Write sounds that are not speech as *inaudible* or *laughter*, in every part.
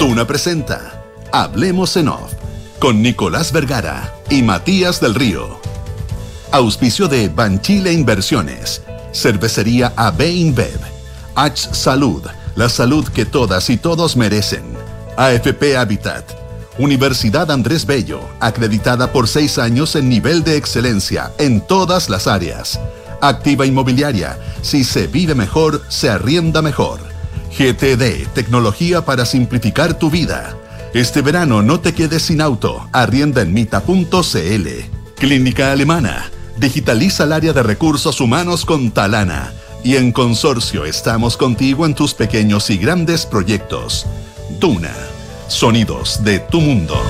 Duna presenta Hablemos en Off con Nicolás Vergara y Matías del Río. Auspicio de Banchile Inversiones, Cervecería AB InBev, H Salud, la salud que todas y todos merecen. AFP Habitat, Universidad Andrés Bello, acreditada por seis años en nivel de excelencia en todas las áreas. Activa Inmobiliaria, si se vive mejor, se arrienda mejor. GTD, tecnología para simplificar tu vida. Este verano no te quedes sin auto, arrienda en mita.cl. Clínica Alemana, digitaliza el área de recursos humanos con Talana. Y en Consorcio estamos contigo en tus pequeños y grandes proyectos. Duna, sonidos de tu mundo.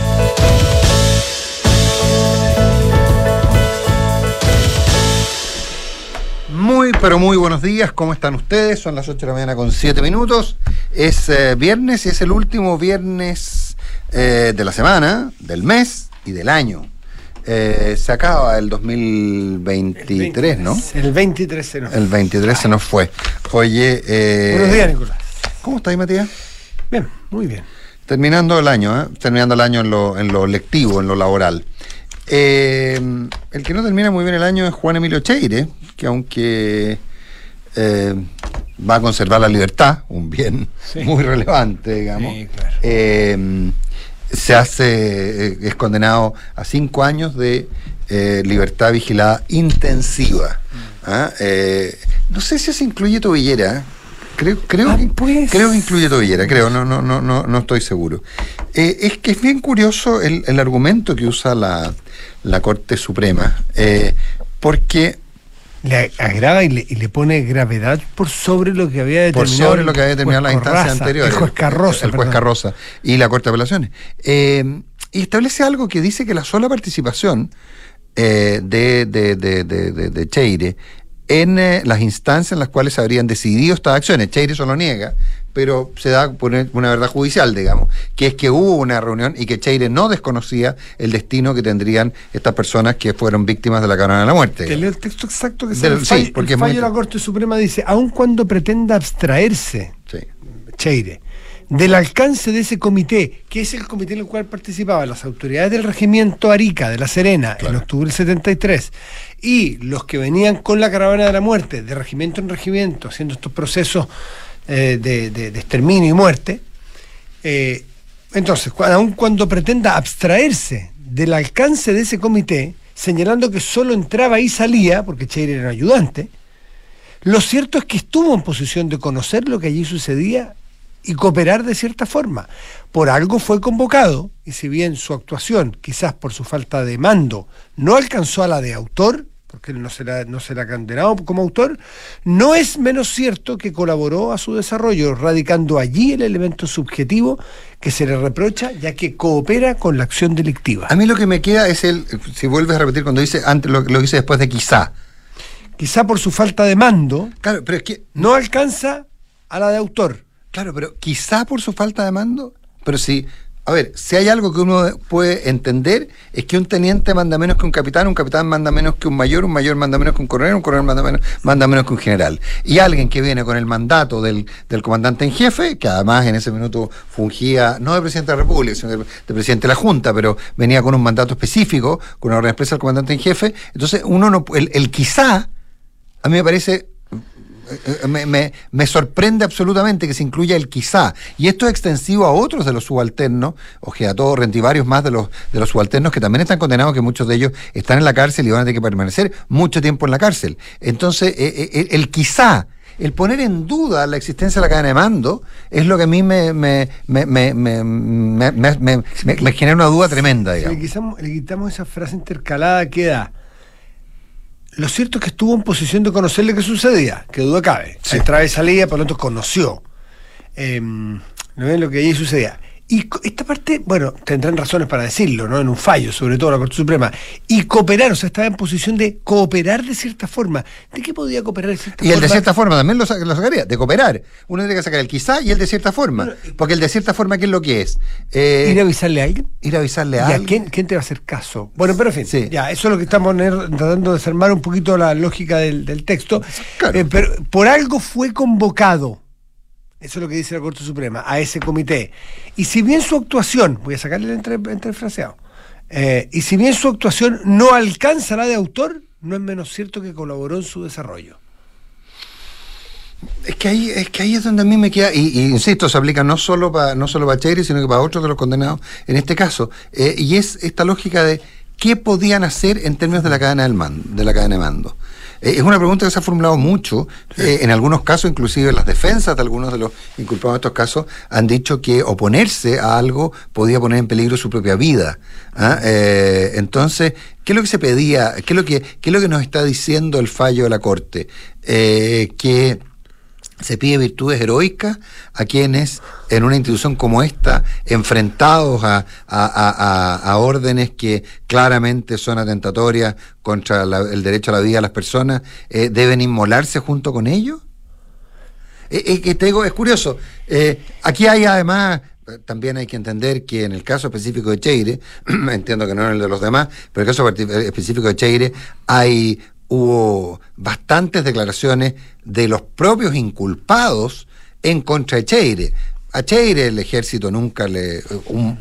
Muy, pero muy buenos días, ¿cómo están ustedes? Son las 8 de la mañana con 7 minutos. Es eh, viernes y es el último viernes eh, de la semana, del mes y del año. Eh, se acaba el 2023, ¿no? El 23 se nos El 23 se nos fue. Oye, eh, Buenos días, Nicolás. ¿cómo estás, Matías? Bien, muy bien. Terminando el año, ¿eh? terminando el año en lo, en lo lectivo, en lo laboral. Eh, el que no termina muy bien el año es Juan Emilio Cheire, que aunque eh, va a conservar la libertad, un bien Sí. *laughs* muy relevante, digamos, Sí, claro. eh, se hace, eh, es condenado a cinco años de libertad vigilada intensiva. ¿ah? Eh, no sé si eso incluye tobillera. Creo, creo, Ah, que, pues. creo que incluye tobillera, creo, no, no, no, no, no estoy seguro. Eh, es que es bien curioso el, el argumento que usa la, la Corte Suprema, eh, porque Le agrava y le, y le pone gravedad por sobre lo que había por determinado. sobre lo que había determinado las instancias anteriores. El juez Carroza. El juez. Carroza y la Corte de Apelaciones. Eh, y establece algo que dice que la sola participación eh, de, de, de- de Cheire en eh, las instancias en las cuales se habrían decidido estas acciones. Cheire eso lo niega, pero se da por una verdad judicial, digamos, que es que hubo una reunión y que Cheire no desconocía el destino que tendrían estas personas que fueron víctimas de la caravana de la muerte. Te leo el texto exacto que Del- sale. El sí, porque el fallo de la Corte Suprema dice, aun cuando pretenda abstraerse Sí. Cheire, del alcance de ese comité, que es el comité en el cual participaban las autoridades del regimiento Arica de La Serena en octubre del 73 y los que venían con la caravana de la muerte, de regimiento en regimiento, haciendo estos procesos eh, de, de- de exterminio y muerte. eh, entonces, aun cuando pretenda abstraerse del alcance de ese comité, señalando que solo entraba y salía, porque Cheire era ayudante, lo cierto es que estuvo en posición de conocer lo que allí sucedía y cooperar de cierta forma. Por algo fue convocado, y si bien su actuación, quizás por su falta de mando, no alcanzó a la de autor, porque él no será, no será condenado como autor, no es menos cierto que colaboró a su desarrollo, radicando allí el elemento subjetivo que se le reprocha, ya que coopera con la acción delictiva. A mí lo que me queda es el, si vuelves a repetir cuando dice antes lo, lo dice después de quizá. Quizá por su falta de mando, Claro, pero es que no alcanza a la de autor. Claro, pero quizá por su falta de mando, pero sí. A ver, si hay algo que uno puede entender es que un teniente manda menos que un capitán, un capitán manda menos que un mayor, un mayor manda menos que un coronel, un coronel manda menos, manda menos que un general. Y alguien que viene con el mandato del, del comandante en jefe, que además en ese minuto fungía, no de presidente de la República, sino de, de presidente de la Junta, pero venía con un mandato específico, con una orden expresa del comandante en jefe, entonces uno no, el, el quizá, a mí me parece me, me- me sorprende absolutamente que se incluya el quizá. Y esto es extensivo a otros de los subalternos, Ojeato, Rent y varios más de los, de los subalternos que también están condenados, que muchos de ellos están en la cárcel y van a tener que permanecer mucho tiempo en la cárcel. Entonces, eh, eh, el quizá. El poner en duda la existencia de la cadena de mando es lo que a mí me, me, me, me, me, me- me- me- me- me genera una duda tremenda, Si le quitamos, le quitamos esa frase intercalada, queda. Lo cierto es que estuvo en posición de conocerle qué sucedía, que duda cabe. Sí. Entraba y salía, por lo tanto conoció eh, ¿no ven lo que allí sucedía. Y esta parte, bueno, tendrán razones para decirlo, ¿no? En un fallo, sobre todo la Corte Suprema. Y cooperar, o sea, estaba en posición de cooperar de cierta forma. ¿De qué podía cooperar de cierta Y forma? el de cierta forma también lo, lo sacaría, de cooperar. Uno tiene que sacar el quizá y el de cierta forma. Bueno, y- Porque el de cierta forma, ¿qué es lo que es? Eh, ¿Ir a avisarle a alguien? ir a avisarle a ¿Y a alguien. quién, quién te va a hacer caso? Bueno, pero en fin, Sí. ya, eso es lo que estamos tratando de desarmar un poquito la lógica del, del texto. Claro. Eh, pero por algo fue convocado. Eso es lo que dice la Corte Suprema, a ese comité. Y si bien su actuación, voy a sacarle el entre, entrefraseado, eh, y si bien su actuación no alcanza la de autor, no es menos cierto que colaboró en su desarrollo. Es que ahí es que ahí es donde a mí me queda y, insisto se aplica no solo para no solo para sino que para otros de los condenados en este caso eh, y es esta lógica de qué podían hacer en términos de la cadena del de la cadena de mando es una pregunta que se ha formulado mucho eh, en algunos casos inclusive las defensas de algunos de los inculpados en estos casos han dicho que oponerse a algo podía poner en peligro su propia vida ¿ah? entonces qué es lo que se pedía qué es lo que qué es lo que nos está diciendo el fallo de la corte que se pide virtudes heroicas a quienes en una institución como esta, enfrentados a, a, órdenes que claramente son atentatorias contra el derecho a la vida de las personas, eh, deben inmolarse junto con ellos? Eh, eh, digo, es curioso. aquí hay además también hay que entender que en el caso específico de Cheire, *clears throat* entiendo que no en el de los demás, pero en el caso específico de Cheire hay hubo bastantes declaraciones de los propios inculpados en contra de Cheire. A Cheire el ejército nunca le,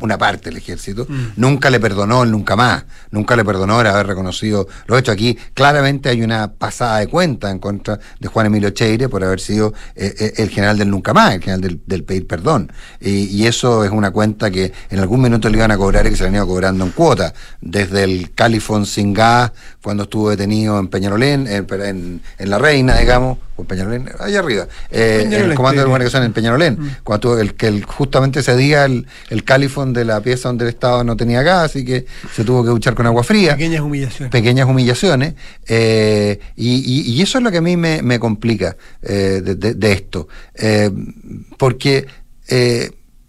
una parte del ejército, mm. nunca le perdonó el nunca más, nunca le perdonó el haber reconocido lo hecho aquí. Claramente hay una pasada de cuenta en contra de Juan Emilio Cheire por haber sido eh, eh, el general del nunca más, el general del, pedir perdón. Y, eso es una cuenta que en algún minuto le iban a cobrar y que se le han ido cobrando en cuota. Desde el Califón sin gas, cuando estuvo detenido en Peñarolén, en, en La Reina, digamos, o en Peñarolén, allá arriba, eh, en el comando de organización en Peñarolén, mm. cuando el que justamente ese día el, el califón de la pieza donde él estaba no tenía gas y que se tuvo que duchar con agua fría. Pequeñas humillaciones. Pequeñas humillaciones. Eh, y, y, eso es lo que a mí me, me complica eh, de, de, esto. Eh, porque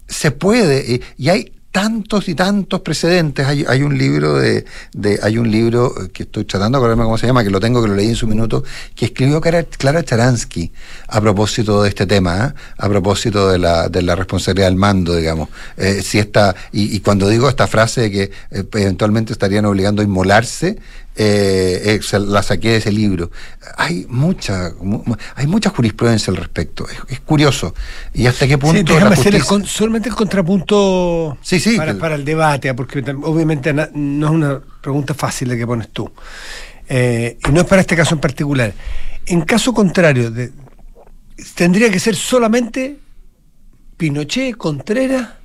se puede, y hay tantos y tantos precedentes. Hay, hay un libro de, de, hay un libro que estoy tratando de acordarme cómo se llama, que lo tengo, que lo leí en su minuto, que escribió Clara, Charansky a propósito de este tema, ¿eh? a propósito de la, de la responsabilidad del mando, digamos. Eh, si esta, y, cuando digo esta frase de que eh, eventualmente estarían obligando a inmolarse, eh, eh la saqué de ese libro. Hay mucha, hay mucha jurisprudencia al respecto. Es, curioso. ¿Y hasta qué punto? solamente el contrapunto sí, sí, para, el debate, porque obviamente no es una pregunta fácil la que pones tú. Eh, y no es para este caso en particular. En caso contrario, de, tendría que ser solamente Pinochet, Contreras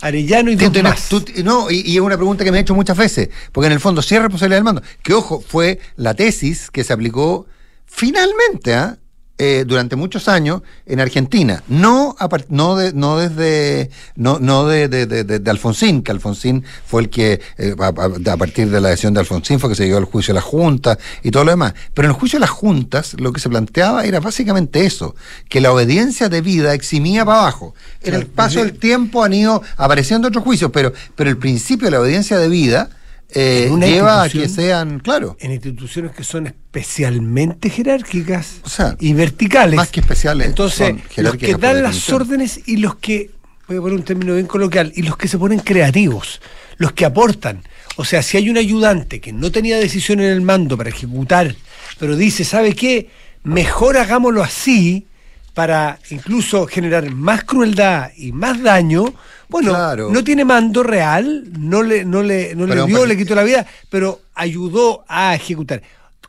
Arellano y demás. no, y, es una pregunta que me he hecho muchas veces, porque en el fondo sí es responsabilidad del mando. Que ojo, fue la tesis que se aplicó finalmente, ¿ah? Eh, durante muchos años en Argentina, no, no, de, no desde, no, no de, de, Alfonsín, que Alfonsín fue el que, eh, a, partir de la decisión de Alfonsín, fue que se llegó al juicio de la Junta y todo lo demás. Pero en el juicio de las juntas, lo que se planteaba era básicamente eso, que la obediencia de vida eximía para abajo. En el paso del tiempo han ido apareciendo otros juicios, pero, pero el principio de la obediencia de vida eh, lleva a que sean, claro. En instituciones que son especialmente jerárquicas y verticales. Más que especiales. Entonces, los que dan las órdenes y los que, voy a poner un término bien coloquial, y los que se ponen creativos, los que aportan. O sea, si hay un ayudante que no tenía decisión en el mando para ejecutar, pero dice, ¿sabe qué? Mejor hagámoslo así para incluso generar más crueldad y más daño, bueno, no tiene mando real, no le, no le, no le dio, le quitó la vida, pero ayudó a ejecutar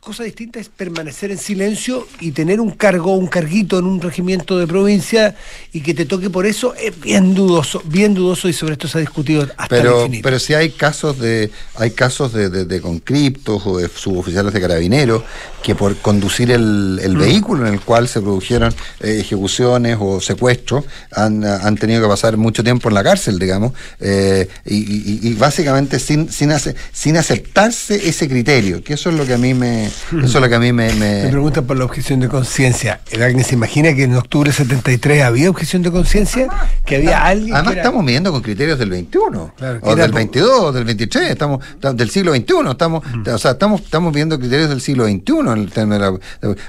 cosa distinta es permanecer en silencio y tener un cargo, un carguito en un regimiento de provincia y que te toque por eso es bien dudoso, bien dudoso y sobre esto se ha discutido hasta pero, el Pero si hay casos de hay casos de, de, concriptos o de suboficiales de carabineros que por conducir el, el mm. vehículo en el cual se produjeron eh, ejecuciones o secuestros han, han, tenido que pasar mucho tiempo en la cárcel, digamos, eh, y, y, básicamente sin, sin, sin aceptarse ese criterio, que eso es lo que a mí me, eso es lo que a mí me... Me, preguntan por la objeción de conciencia. ¿El se imagina que en octubre del 73 había objeción de conciencia? ¿Que había alguien Además estamos midiendo con criterios del 21, o del 22, o del 23, estamos, del siglo XXI, estamos, o sea, estamos, estamos viendo criterios del siglo XXI. En el tema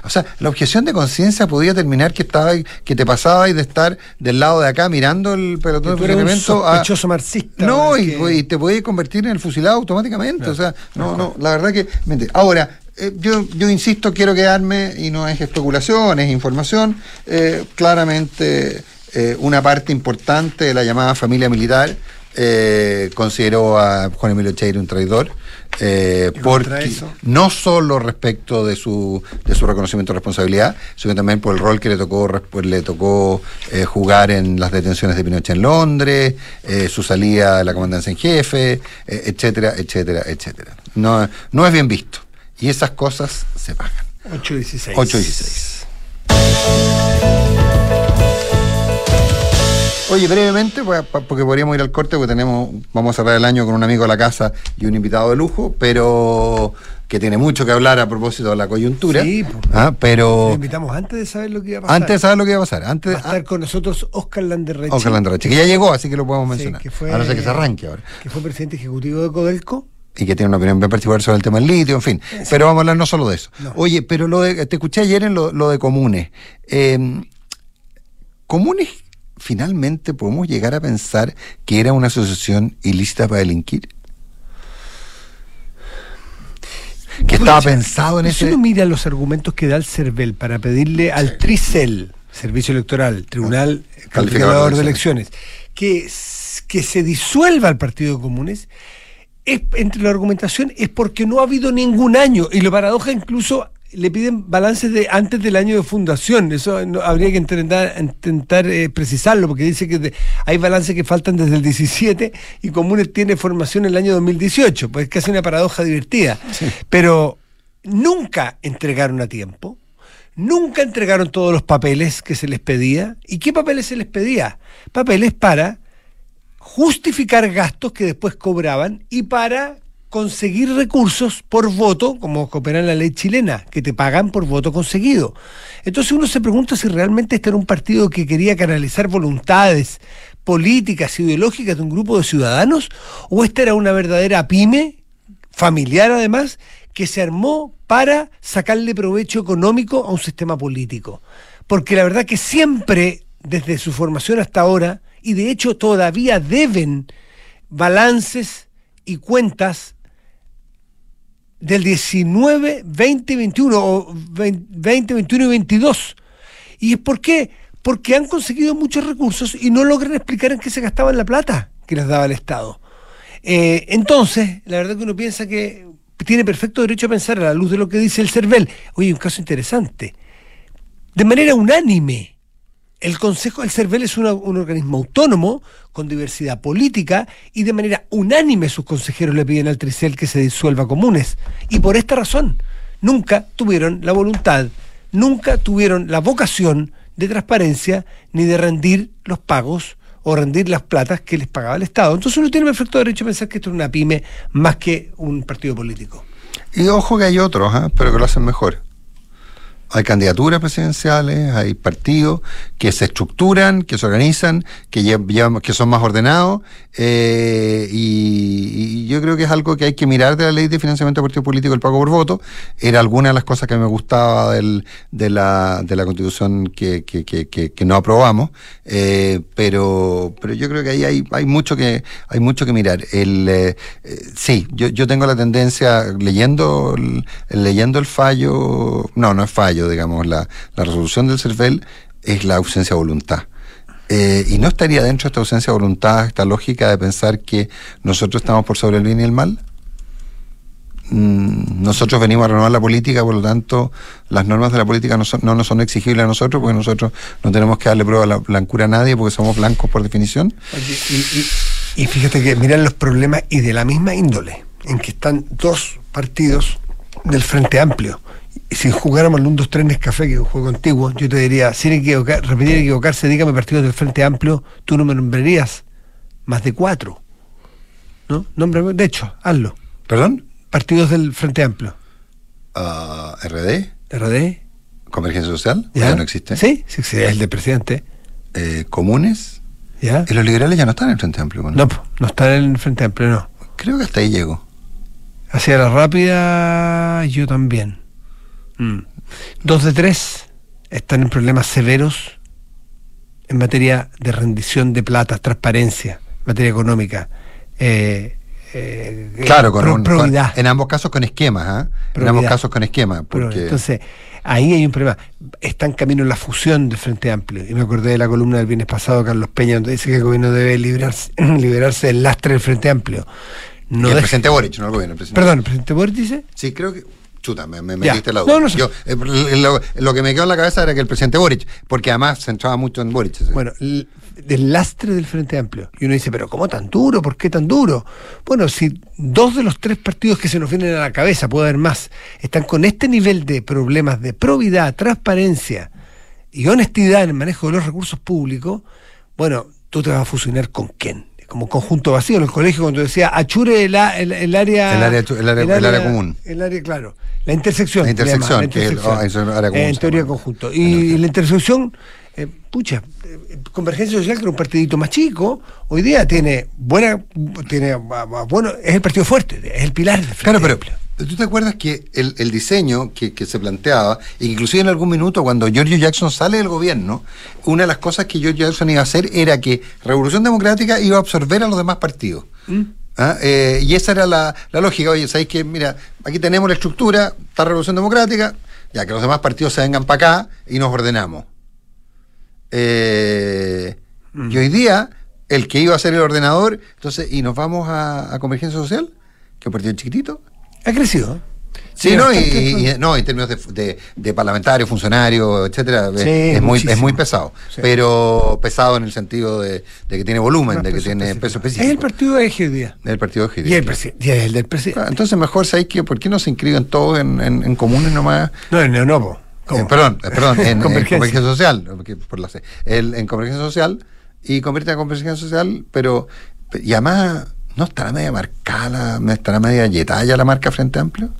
o sea, la objeción de conciencia podía terminar que estaba que te pasaba y de estar del lado de acá mirando el pelotón de fusilamiento. sospechoso marxista. No, y, te podías convertir en el fusilado automáticamente. O sea, no, no, la verdad que... Ahora, eh, yo, yo insisto, quiero quedarme, y no es especulación, es información, eh, claramente eh, una parte importante de la llamada familia militar consideró a Juan Emilio Cheire un traidor. Eh, porque no solo respecto de su, de su reconocimiento de responsabilidad, sino también por el rol que le tocó, pues, le tocó eh, jugar en las detenciones de Pinochet en Londres, su salida de la comandancia en jefe, etcétera, etcétera, etcétera. No, no es bien visto. Y esas cosas se pagan. 8.16. 8.16. Oye, brevemente, porque podríamos ir al corte, porque tenemos, vamos a cerrar el año con un amigo de la casa y un invitado de lujo, pero que tiene mucho que hablar a propósito de la coyuntura. Sí, ah, pero. Lo invitamos antes de saber lo que iba a pasar. Antes de saber lo que iba a pasar. Antes, Va a estar con nosotros Oscar Landerreche. Oscar Landerreche, que ya llegó, así que lo podemos mencionar. que fue, a no ser que se arranque ahora. Que fue presidente ejecutivo de Codelco y que tiene una opinión bien particular sobre el tema del litio, en fin. Pero vamos a hablar no solo de eso. Oye, pero lo de, te escuché ayer en lo, de comunes. Eh, comunes finalmente podemos llegar a pensar que era una asociación ilícita para delinquir? Que estaba pensado en ese. Si uno mira los argumentos que da el CERVEL para pedirle al TRICEL, Servicio Electoral, Tribunal Calificador de Elecciones, que, que se disuelva el Partido de Comunes, es, entre la argumentación es porque no ha habido ningún año. Y lo paradoja incluso le piden balances de antes del año de fundación. Eso habría que intentar, intentar eh, precisarlo, porque dice que hay balances que faltan desde el 17 y Comunes tiene formación en el año 2018. Pues es casi una paradoja divertida. Pero nunca entregaron a tiempo. Nunca entregaron todos los papeles que se les pedía. ¿Y qué papeles se les pedía? Papeles para justificar gastos que después cobraban y para conseguir recursos por voto, como coopera en la ley chilena, que te pagan por voto conseguido. Entonces uno se pregunta si realmente este era un partido que quería canalizar voluntades políticas, ideológicas de un grupo de ciudadanos, o esta era una verdadera pyme, familiar además, que se armó para sacarle provecho económico a un sistema político. Porque la verdad que siempre, desde su formación hasta ahora, y de hecho todavía deben balances y cuentas del 19, 20, 21 o 20, 21 y 22. ¿Y es por qué? Porque han conseguido muchos recursos y no logran explicar en qué se gastaban la plata que les daba el Estado. Eh, entonces, la verdad que uno piensa que tiene perfecto derecho a pensar a la luz de lo que dice el CERVEL. Oye, un caso interesante. De manera unánime, el Consejo del CERVEL es un organismo autónomo, con diversidad política, y de manera unánime sus consejeros le piden al Tricel que se disuelva comunes. Y por esta razón, nunca tuvieron la voluntad, nunca tuvieron la vocación de transparencia ni de rendir los pagos o rendir las platas que les pagaba el Estado. Entonces uno tiene perfecto derecho a pensar que esto es una pyme más que un partido político. Y ojo que hay otros, ¿eh? pero que lo hacen mejor hay candidaturas presidenciales, hay partidos que se estructuran, que se organizan, que, llevan, que son más ordenados, eh, y, yo creo que es algo que hay que mirar de la ley de financiamiento de partidos políticos, el pago por voto. Era alguna de las cosas que me gustaba del, de, la, de la constitución que, que, que, no aprobamos, eh, pero, pero yo creo que ahí hay, hay, mucho, que, hay mucho que mirar. El, eh, sí, yo, yo tengo la tendencia, leyendo, leyendo el fallo, no, no es fallo, digamos, la, resolución del CERVEL es la ausencia de voluntad. Eh, y no estaría dentro de esta ausencia de voluntad, esta lógica de pensar que nosotros estamos por sobre el bien y el mal. Mm, nosotros venimos a renovar la política, por lo tanto, las normas de la política no, no nos son exigibles a nosotros, porque nosotros no tenemos que darle prueba de la blancura a nadie, porque somos blancos por definición. y fíjate que miran los problemas y de la misma índole, en que están dos partidos del Frente Amplio si jugáramos el 1, 2, 3 Café, que es un juego antiguo, yo te diría, sin equivocar, repetir equivocarse, dígame partidos del Frente Amplio, tú no me nombrarías más de cuatro. ¿No? Nombre, de hecho, hazlo. ¿Perdón? Partidos del Frente Amplio. Uh, ¿RD? ¿RD? ¿Convergencia Social? ¿Ya? no existe? Sí, sí, sí, es el de presidente. Eh, ¿Comunes? ¿Ya? ¿Y los liberales ya no están en el Frente Amplio? No, no, no están en el Frente Amplio, no. Creo que hasta ahí llego. Hacia la rápida, yo también. Mm. Dos de tres están en problemas severos en materia de rendición de plata, transparencia, materia económica. Eh, eh, claro, en ambos casos con esquemas, ¿ah? En ambos casos con esquemas. Porque... Entonces, ahí hay un problema. Está en camino la fusión del Frente Amplio. Y me acordé de la columna del viernes pasado, Carlos Peña, donde dice que el gobierno debe liberarse, *clears throat* liberarse del lastre del Frente Amplio. No el presidente Boric, no el gobierno. Perdón, ¿el presidente Boric dice? Sí, creo que Chuta, me, metiste la duda. Eh, lo, que me quedó en la cabeza era que el presidente Boric, porque además se centraba mucho en Boric. Bueno, del lastre del Frente Amplio. Y uno dice, pero ¿cómo tan duro? ¿Por qué tan duro? Bueno, si dos de los tres partidos que se nos vienen a la cabeza, puede haber más, están con este nivel de problemas de probidad, transparencia y honestidad en el manejo de los recursos públicos, bueno, tú te vas a fusionar con quién como conjunto vacío. En el colegio cuando decía achure el, área el área, el área, común. el área claro. La intersección la intersección, que es, área común, en teoría conjunto. Y la intersección eh, pucha eh, Convergencia Social que era un partidito más chico hoy día tiene buena tiene bueno es el partido fuerte es el pilar del claro pero ¿Tú te acuerdas que el, diseño que, se planteaba, inclusive en algún minuto cuando George Jackson sale del gobierno, una de las cosas que George Jackson iba a hacer era que Revolución Democrática iba a absorber a los demás partidos? ¿Mm? ¿Ah? Eh, y esa era la, lógica. Oye, ¿sabéis que, mira, aquí tenemos la estructura, está Revolución Democrática, ya que los demás partidos se vengan para acá y nos ordenamos. Eh, ¿Mm? Y hoy día, el que iba a ser el ordenador, entonces, ¿y nos vamos a, a Convergencia Social? Que es un partido chiquitito ha crecido. Sí, no, y, no, en términos de, de, parlamentario, funcionario, etcétera, es, muy, es muy pesado. Pero pesado en el sentido de, que tiene volumen, de que tiene peso específico. Es el partido de Eje día. El partido de Eje Y el, y el del presidente. Entonces, mejor, ¿sabéis que ¿Por qué no se inscriben todos en, en, comunes nomás? No, en Neonovo. Eh, perdón, eh, perdón, *laughs* en, convergencia. social. Por la, el, en convergencia social y convierte a convergencia social, pero. Y además ¿No estará media marcada, no estará media yetalla la marca Frente Amplio?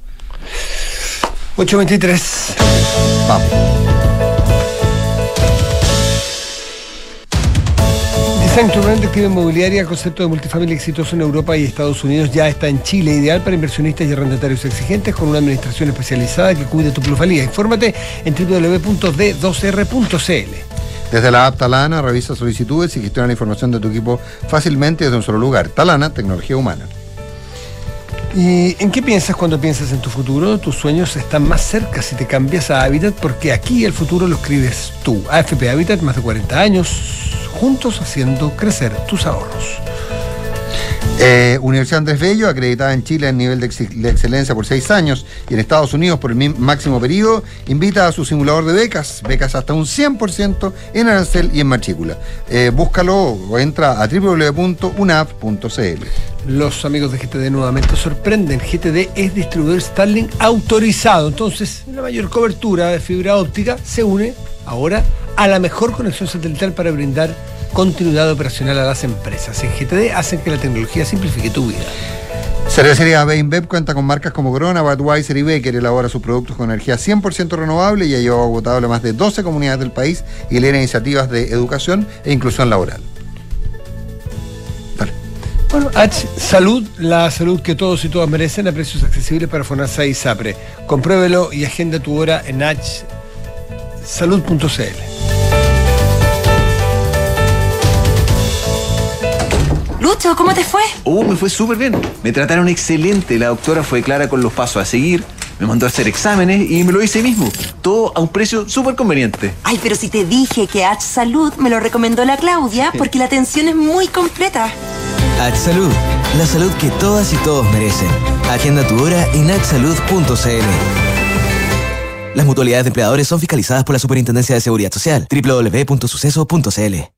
823. Vamos. To Rent activa inmobiliaria, concepto de multifamily exitoso en Europa y Estados Unidos, ya está en Chile, ideal para inversionistas y arrendatarios exigentes con una administración especializada que cuide tu plusvalía. Infórmate en www.d2r.cl. Desde la app Talana revisa solicitudes y gestiona la información de tu equipo fácilmente desde un solo lugar. Talana, tecnología humana. ¿Y en qué piensas cuando piensas en tu futuro? Tus sueños están más cerca si te cambias a Habitat porque aquí el futuro lo escribes tú. AFP Habitat, más de 40 años, juntos haciendo crecer tus ahorros. Eh, Universidad Andrés Bello, acreditada en Chile en nivel de, excelencia por seis años y en Estados Unidos por el máximo periodo, invita a su simulador de becas, becas hasta un 100% en arancel y en matrícula. Eh, búscalo o entra a www.unap.cl. Los amigos de GTD nuevamente sorprenden. GTD es distribuidor Starlink autorizado. Entonces, la mayor cobertura de fibra óptica se une ahora a la mejor conexión satelital para brindar continuidad operacional a las empresas. En GTD hacen que la tecnología simplifique tu vida. Cervecería Beinbev cuenta con marcas como Corona, Budweiser y Becker. Elabora sus productos con energía 100% renovable y ha llevado agotable a más de 12 comunidades del país y lidera iniciativas de educación e inclusión laboral. Bueno, H Salud, la salud que todos y todas merecen a precios accesibles para FONASA y SAPRE. Compruébelo y agenda tu hora en hsalud.cl. ¿cómo te fue? Oh, me fue súper bien. Me trataron excelente. La doctora fue clara con los pasos a seguir. Me mandó a hacer exámenes y me lo hice mismo. Todo a un precio súper conveniente. Ay, pero si te dije que H Salud me lo recomendó la Claudia porque la atención es muy completa. H Salud, la salud que todas y todos merecen. Agenda tu hora en hsalud.cl. Las mutualidades de empleadores son fiscalizadas por la Superintendencia de Seguridad Social. www.suceso.cl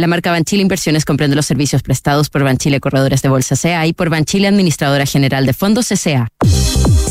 La marca Banchile Inversiones comprende los servicios prestados por Banchile Corredores de Bolsa CA y por Banchile Administradora General de Fondos CA.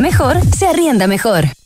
mejor, se arrienda mejor.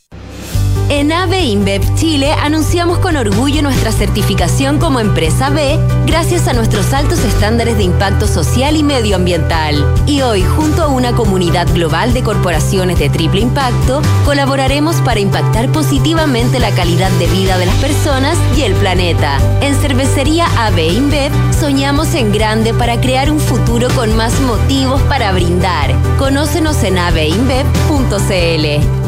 En AB InBev Chile anunciamos con orgullo nuestra certificación como empresa B gracias a nuestros altos estándares de impacto social y medioambiental. Y hoy, junto a una comunidad global de corporaciones de triple impacto, colaboraremos para impactar positivamente la calidad de vida de las personas y el planeta. En Cervecería AB InBev soñamos en grande para crear un futuro con más motivos para brindar. Conócenos en abeinbev.cl.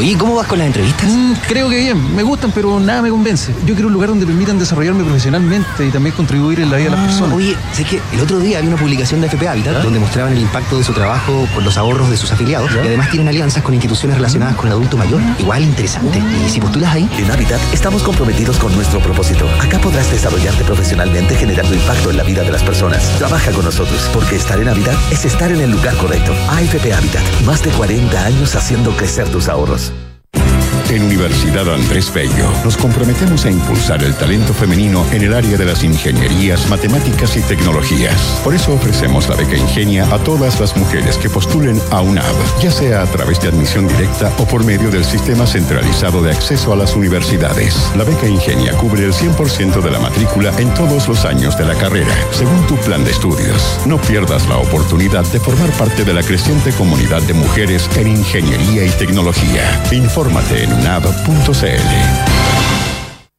Oye, ¿cómo vas con las entrevistas? Mm, creo que bien, me gustan, pero nada me convence. Yo quiero un lugar donde permitan desarrollarme profesionalmente y también contribuir en la vida de las Ah, personas. Oye, sé que el otro día había una publicación de FP Habitat donde mostraban el impacto de su trabajo con los ahorros de sus afiliados y además tienen alianzas con instituciones relacionadas con el adulto mayor. Igual interesante. Y si postulas ahí, En Habitat estamos comprometidos con nuestro propósito. Acá podrás desarrollarte profesionalmente generando impacto en la vida de las personas. Trabaja con nosotros, porque estar en Habitat es estar en el lugar correcto. AFP Habitat, más de 40 años haciendo crecer tus ahorros. En Universidad Andrés Bello nos comprometemos a impulsar el talento femenino en el área de las ingenierías, matemáticas y tecnologías. Por eso ofrecemos la beca Ingenia a todas las mujeres que postulen a UNAV, ya sea a través de admisión directa o por medio del sistema centralizado de acceso a las universidades. La beca Ingenia cubre el 100% de la matrícula en todos los años de la carrera, según tu plan de estudios. No pierdas la oportunidad de formar parte de la creciente comunidad de mujeres en ingeniería y tecnología. Infórmate en unab.cl.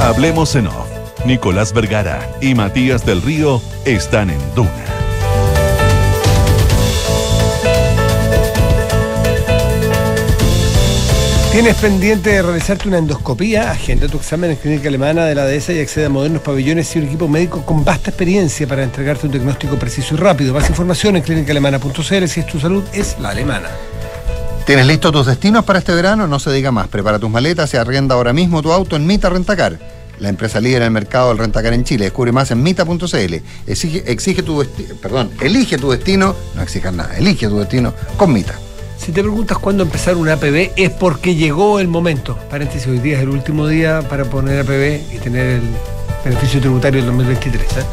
Hablemos en off. Nicolás Vergara y Matías del Río están en Duna. Tienes pendiente de realizarte una endoscopía, agenda tu examen en Clínica Alemana de la dehesa y accede a modernos pabellones y un equipo médico con vasta experiencia para entregarte un diagnóstico preciso y rápido. Más información en clínicaalemana.cl si es tu salud, es la alemana. ¿Tienes listos tus destinos para este verano? No se diga más. Prepara tus maletas y arrienda ahora mismo tu auto en Mita Rentacar. La empresa líder en el mercado del rentacar en Chile. Descubre más en mita.cl. Exige, exige tu perdón, elige tu destino, no exijas nada, elige tu destino con Mita. Si te preguntas cuándo empezar un APB, es porque llegó el momento. Paréntesis, hoy día es el último día para poner APB y tener el beneficio tributario del 2023. ¿eh?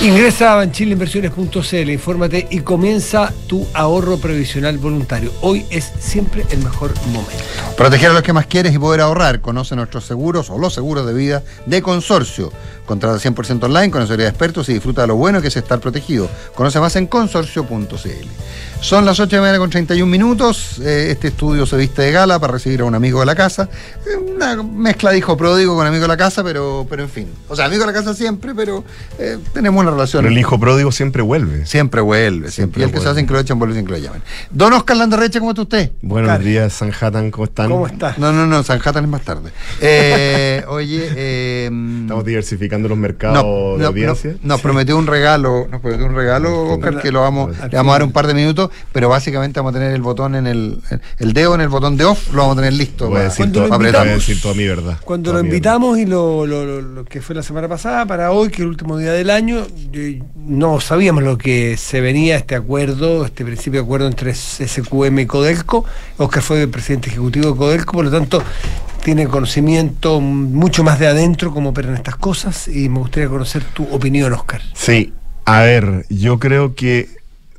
Ingresa a banchileinversiones.cl, infórmate y comienza tu ahorro previsional voluntario. Hoy es siempre el mejor momento. Proteger a los que más quieres y poder ahorrar. Conoce nuestros seguros o los seguros de vida de consorcio. Contrata 100% online con asesoría de expertos y disfruta de lo bueno que es estar protegido. Conoce más en consorcio.cl. Son las 8 de la mañana con 31 minutos. Eh, este estudio se viste de gala para recibir a un amigo de la casa. Eh, Una mezcla de hijo pródigo con amigo de la casa, pero, pero en fin. O sea, amigo de la casa siempre, pero eh, tenemos una relación. Pero el hijo pródigo siempre vuelve. Siempre vuelve, siempre. Y el que se hace en que lo echan, vuelve sin que lo llamen. Don Oscar Landerreche, ¿cómo está usted? Buenos Oscar. días, Sanhattan, ¿cómo están? ¿Cómo está? No, no, no, San Jatan es más tarde. Eh, *laughs* oye, eh, Estamos diversificando los mercados no, de no, audiencia. no, nos prometió un regalo, nos prometió un regalo, Oscar, que lo vamos, le vamos a dar un par de minutos, pero básicamente vamos a tener el botón en el, el dedo en el botón de off, lo vamos a tener listo. Voy a para- decir, Cuando todo, lo voy a invitamos- decir toda mi verdad. Cuando Toda lo invitamos y lo, lo- lo- lo que fue la semana pasada para hoy, que es el último día del año, no sabíamos lo que se venía, este acuerdo, este principio de acuerdo entre SQM y Codelco. Oscar fue presidente ejecutivo de Codelco, por lo tanto tiene conocimiento mucho más de adentro cómo operan estas cosas y me gustaría conocer tu opinión, Oscar. Sí, a ver, yo creo que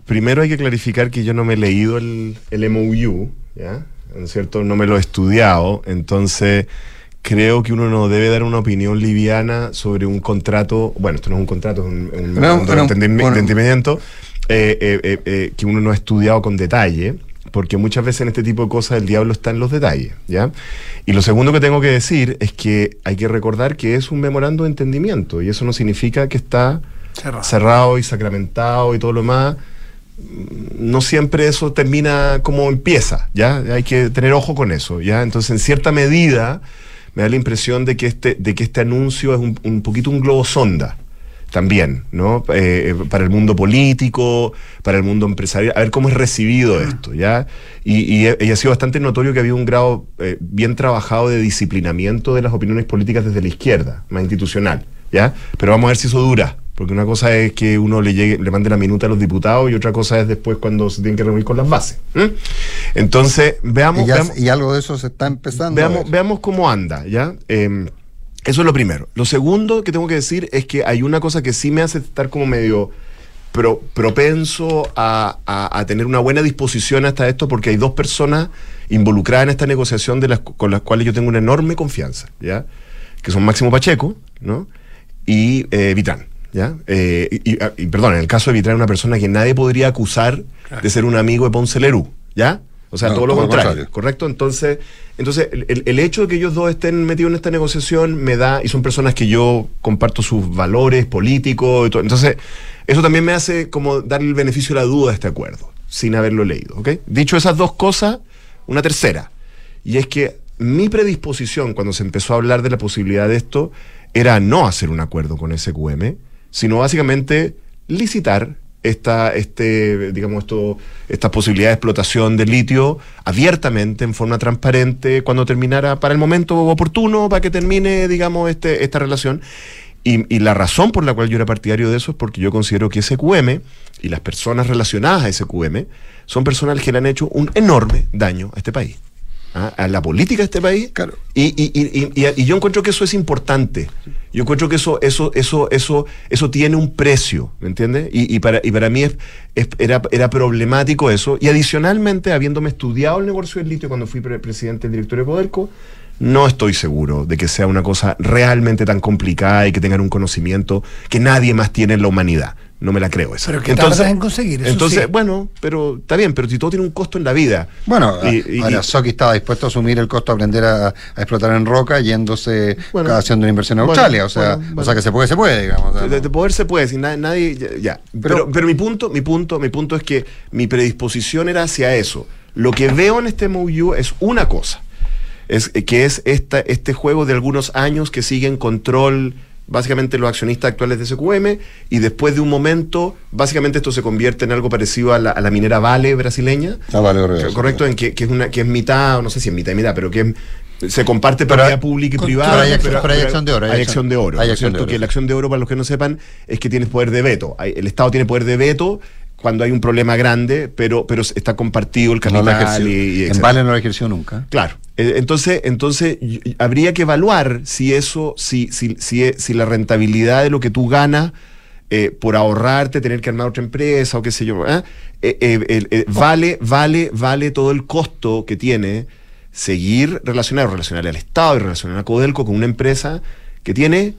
primero hay que clarificar que yo no me he leído el, el MOU, ¿ya? ¿No es cierto? No me lo he estudiado, entonces creo que uno no debe dar una opinión liviana sobre un contrato, bueno, esto no es un contrato, es un, No, no, entendimiento eh, eh, eh, eh, que uno no ha estudiado con detalle. Porque muchas veces en este tipo de cosas el diablo está en los detalles, ¿ya? Y lo segundo que tengo que decir es que hay que recordar que es un memorando de entendimiento y eso no significa que está Cerrado. cerrado y sacramentado y todo lo demás, mm, no siempre eso termina como empieza, ¿ya? Hay que tener ojo con eso, ¿ya? Entonces, en cierta medida, me da la impresión de que este, de que este anuncio es un, un poquito un globo sonda también, ¿no? Eh, para el mundo político, para el mundo empresarial, a ver cómo es recibido esto, ¿ya? Y, y- y ha sido bastante notorio que había un grado eh, bien trabajado de disciplinamiento de las opiniones políticas desde la izquierda, más institucional, ¿ya? Pero vamos a ver si eso dura, porque una cosa es que uno le llegue, le mande la minuta a los diputados y otra cosa es después cuando se tienen que reunir con las bases. Entonces, veamos, y, ya- veamos- y algo de eso se está empezando. Veamos, veamos cómo anda, ¿ya? Eso es lo primero. Lo segundo que tengo que decir es que hay una cosa que sí me hace estar como medio pro- propenso a, a- a tener una buena disposición hasta esto, porque hay dos personas involucradas en esta negociación de las, cu- con las cuales yo tengo una enorme confianza, ¿ya? Que son Máximo Pacheco, ¿no? Y eh, Vitrán. ¿Ya? Eh, y, y- perdón, en el caso de Vitrán, una persona que nadie podría acusar de ser un amigo de Ponce Lerú, ¿ya? O sea, No, todo lo contrario, contrario. ¿correcto? Entonces, entonces el hecho de que ellos dos estén metidos en esta negociación me da, y son personas que yo comparto sus valores políticos y todo. Entonces, eso también me hace como darle el beneficio de la duda a este acuerdo, sin haberlo leído, ¿ok? Dicho esas dos cosas, una tercera, y es que mi predisposición cuando se empezó a hablar de la posibilidad de esto era no hacer un acuerdo con SQM, sino básicamente licitar esta, este, digamos, esto, estas posibilidades de explotación del litio abiertamente, en forma transparente, cuando terminara, para el momento oportuno, para que termine, digamos, este, esta relación. Y, y la razón por la cual yo era partidario de eso es porque yo considero que SQM y las personas relacionadas a SQM son personas que le han hecho un enorme daño a este país. ¿ah? a la política de este país. Y, y- y- y- y yo encuentro que eso es importante. Yo encuentro que eso, eso, eso, eso, eso tiene un precio, ¿me entiendes? Y, y para, y para mí es- era, era problemático eso. Y adicionalmente, habiéndome estudiado el negocio del litio cuando fui pre- presidente del directorio de Codelco, no estoy seguro de que sea una cosa realmente tan complicada y que tengan un conocimiento que nadie más tiene en la humanidad. No me la creo esa. Pero que tardas en conseguir, eso entonces sí. bueno, pero está bien, pero si todo tiene un costo en la vida. Bueno, Y- y- ahora y- Soki estaba dispuesto a asumir el costo de aprender a, a explotar en roca yéndose Bueno, haciendo una inversión en bueno, Australia. o, sea, bueno, o sea, que se puede, se puede, digamos. o sea, De, de poder se puede, sin na- nadie, ya. ya. Pero, pero, mi punto, mi punto, mi punto es que mi predisposición era hacia eso. Lo que veo en este MOU es una cosa, es eh, que es esta, este juego de algunos años que sigue en control básicamente los accionistas actuales de SQM y después de un momento, básicamente esto se convierte en algo parecido a la, a la minera Vale brasileña. Ah, Vale, Brasileña. correcto, en que, que es una que es mitad, no sé si es mitad y mitad, pero que es- se comparte propiedad pública y privada. pero hay acción- pero hay acción de oro, hay Hay acción- acción de oro. hay ¿no es acción de oro, Que la acción de oro, para los que no sepan, es que tienes poder de veto. Hay- el Estado tiene poder de veto cuando hay un problema grande, pero, pero está compartido el no capital ejerció. y, y en. Vale no lo ejerció nunca. Claro. Eh, Entonces, entonces habría que evaluar si eso, si, si, si, e- si la rentabilidad de lo que tú ganas eh, por ahorrarte, tener que armar otra empresa o qué sé yo, eh, vale, vale, vale todo el costo que tiene seguir relacionado, relacionar al Estado y relacionar a Codelco con una empresa que tiene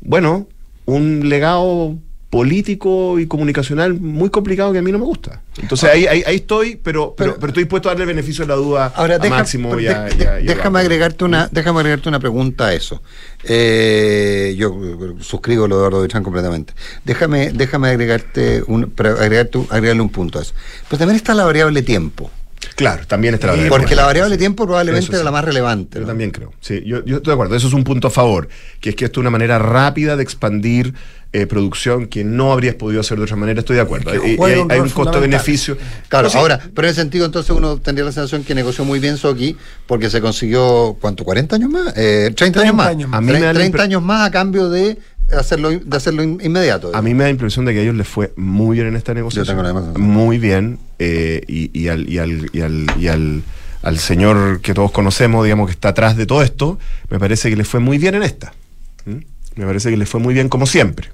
bueno, un legado político y comunicacional muy complicado que a mí no me gusta. Entonces ahí, ahí, ahí estoy, pero, pero, pero estoy dispuesto a darle el beneficio de la duda Ahora, a deja- Máximo y a- de- y a- de- y a déjame agregarte una, déjame agregarte una pregunta a eso. Eh, yo eh, suscribo lo de Eduardo Vitrán completamente. Déjame, déjame agregarte un, un- agregarle un punto a eso. Pero también está la variable tiempo. Claro, también está la Sí, variable. porque la variable tiempo probablemente Eso era sí. la más relevante. Yo también creo. Sí, yo, yo estoy de acuerdo. Eso es un punto a favor, que es que esto es una manera rápida de expandir eh, producción que no habrías podido hacer de otra manera. Estoy de acuerdo. que juega hay, un hay rol un costo-beneficio. Claro, sí. ahora, pero en ese sentido entonces uno tendría la sensación que negoció muy bien Soki porque se consiguió, ¿cuánto? ¿40 años más? Eh, 30 años 30 más. años más. A mí me da la 30 impre- años más a cambio de hacerlo, de hacerlo in- inmediato. A mí me da la impresión de que a ellos les fue muy bien en esta negociación. tengo la. Muy bien. eh, y, y al, y, al, y, al, y al- al señor que todos conocemos, digamos, que está atrás de todo esto, me parece que le fue muy bien en esta. ¿Mm? Me parece que le fue muy bien como siempre.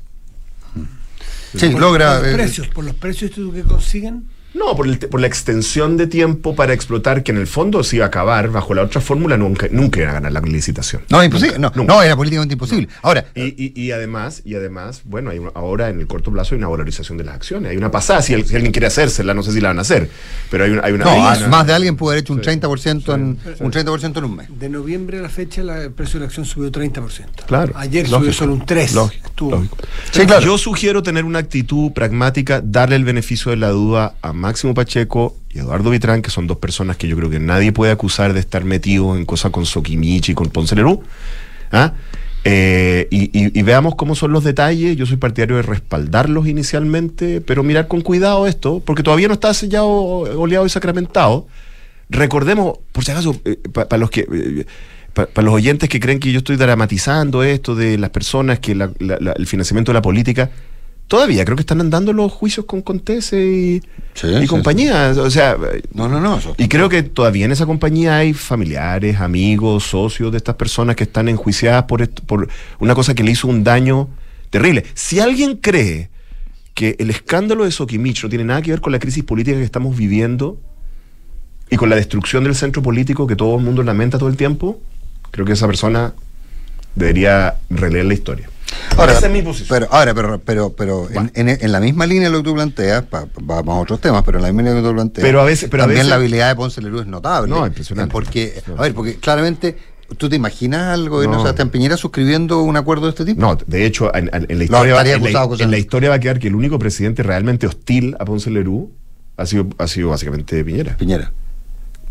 Sí, por, logra. por los eh, precios, por los precios que consiguen. No, por, el te- por la extensión de tiempo para explotar, que en el fondo se iba a acabar, bajo la otra fórmula nunca, nunca iba a ganar la licitación. No, imposible. Nunca, no, nunca. no, era políticamente imposible. Ahora, Y, y- y además, y además, bueno, hay una- ahora en el corto plazo hay una valorización de las acciones. Hay una pasada, si, el- si alguien quiere hacérsela, no sé si la van a hacer, pero hay una... Hay una, no, hay a- una- más de alguien pudo haber hecho un 30%, en, un 30 en un mes. De noviembre a la fecha la- el precio de la acción subió 30%. Claro. Ayer lógico, subió solo un 3%. Lógico, Estuvo- lógico. Sí, claro. Yo sugiero tener una actitud pragmática, darle el beneficio de la duda a Máximo Pacheco y Eduardo Vitrán, que son dos personas que yo creo que nadie puede acusar de estar metidos en cosas con Sokimichi y con Ponce Lerú. ¿ah? Eh, y, veamos cómo son los detalles. Yo soy partidario de respaldarlos inicialmente, pero mirar con cuidado esto, porque todavía no está sellado, oleado y sacramentado. Recordemos, por si acaso, para los que. para los oyentes que creen que yo estoy dramatizando esto de las personas, que el financiamiento de la política, todavía creo que están andando los juicios con Contese y, y sí, compañía. O sea, No, no, no. y creo que todavía en esa compañía hay familiares, amigos, socios de estas personas que están enjuiciadas por, esto- por una cosa que le hizo un daño terrible. Si alguien cree que el escándalo de Sokimich no tiene nada que ver con la crisis política que estamos viviendo y con la destrucción del centro político que todo el mundo lamenta todo el tiempo, creo que esa persona debería releer la historia. Ahora, Esa es mi posición. Pero, ahora, pero, pero, pero en, en- en la misma línea de lo que tú planteas, pa- vamos a otros temas, pero en la misma línea de lo que tú planteas, Pero a veces- pero a también veces- la habilidad de Ponce Lerú es notable. No, impresionante. Porque, a ver, porque claramente, ¿tú te imaginas al gobierno No. Sebastián Piñera suscribiendo un acuerdo de este tipo? No, de hecho, en, la historia, va, en, la, en la historia va a quedar que el único presidente realmente hostil a Ponce Lerú ha sido, ha sido básicamente Piñera. Piñera.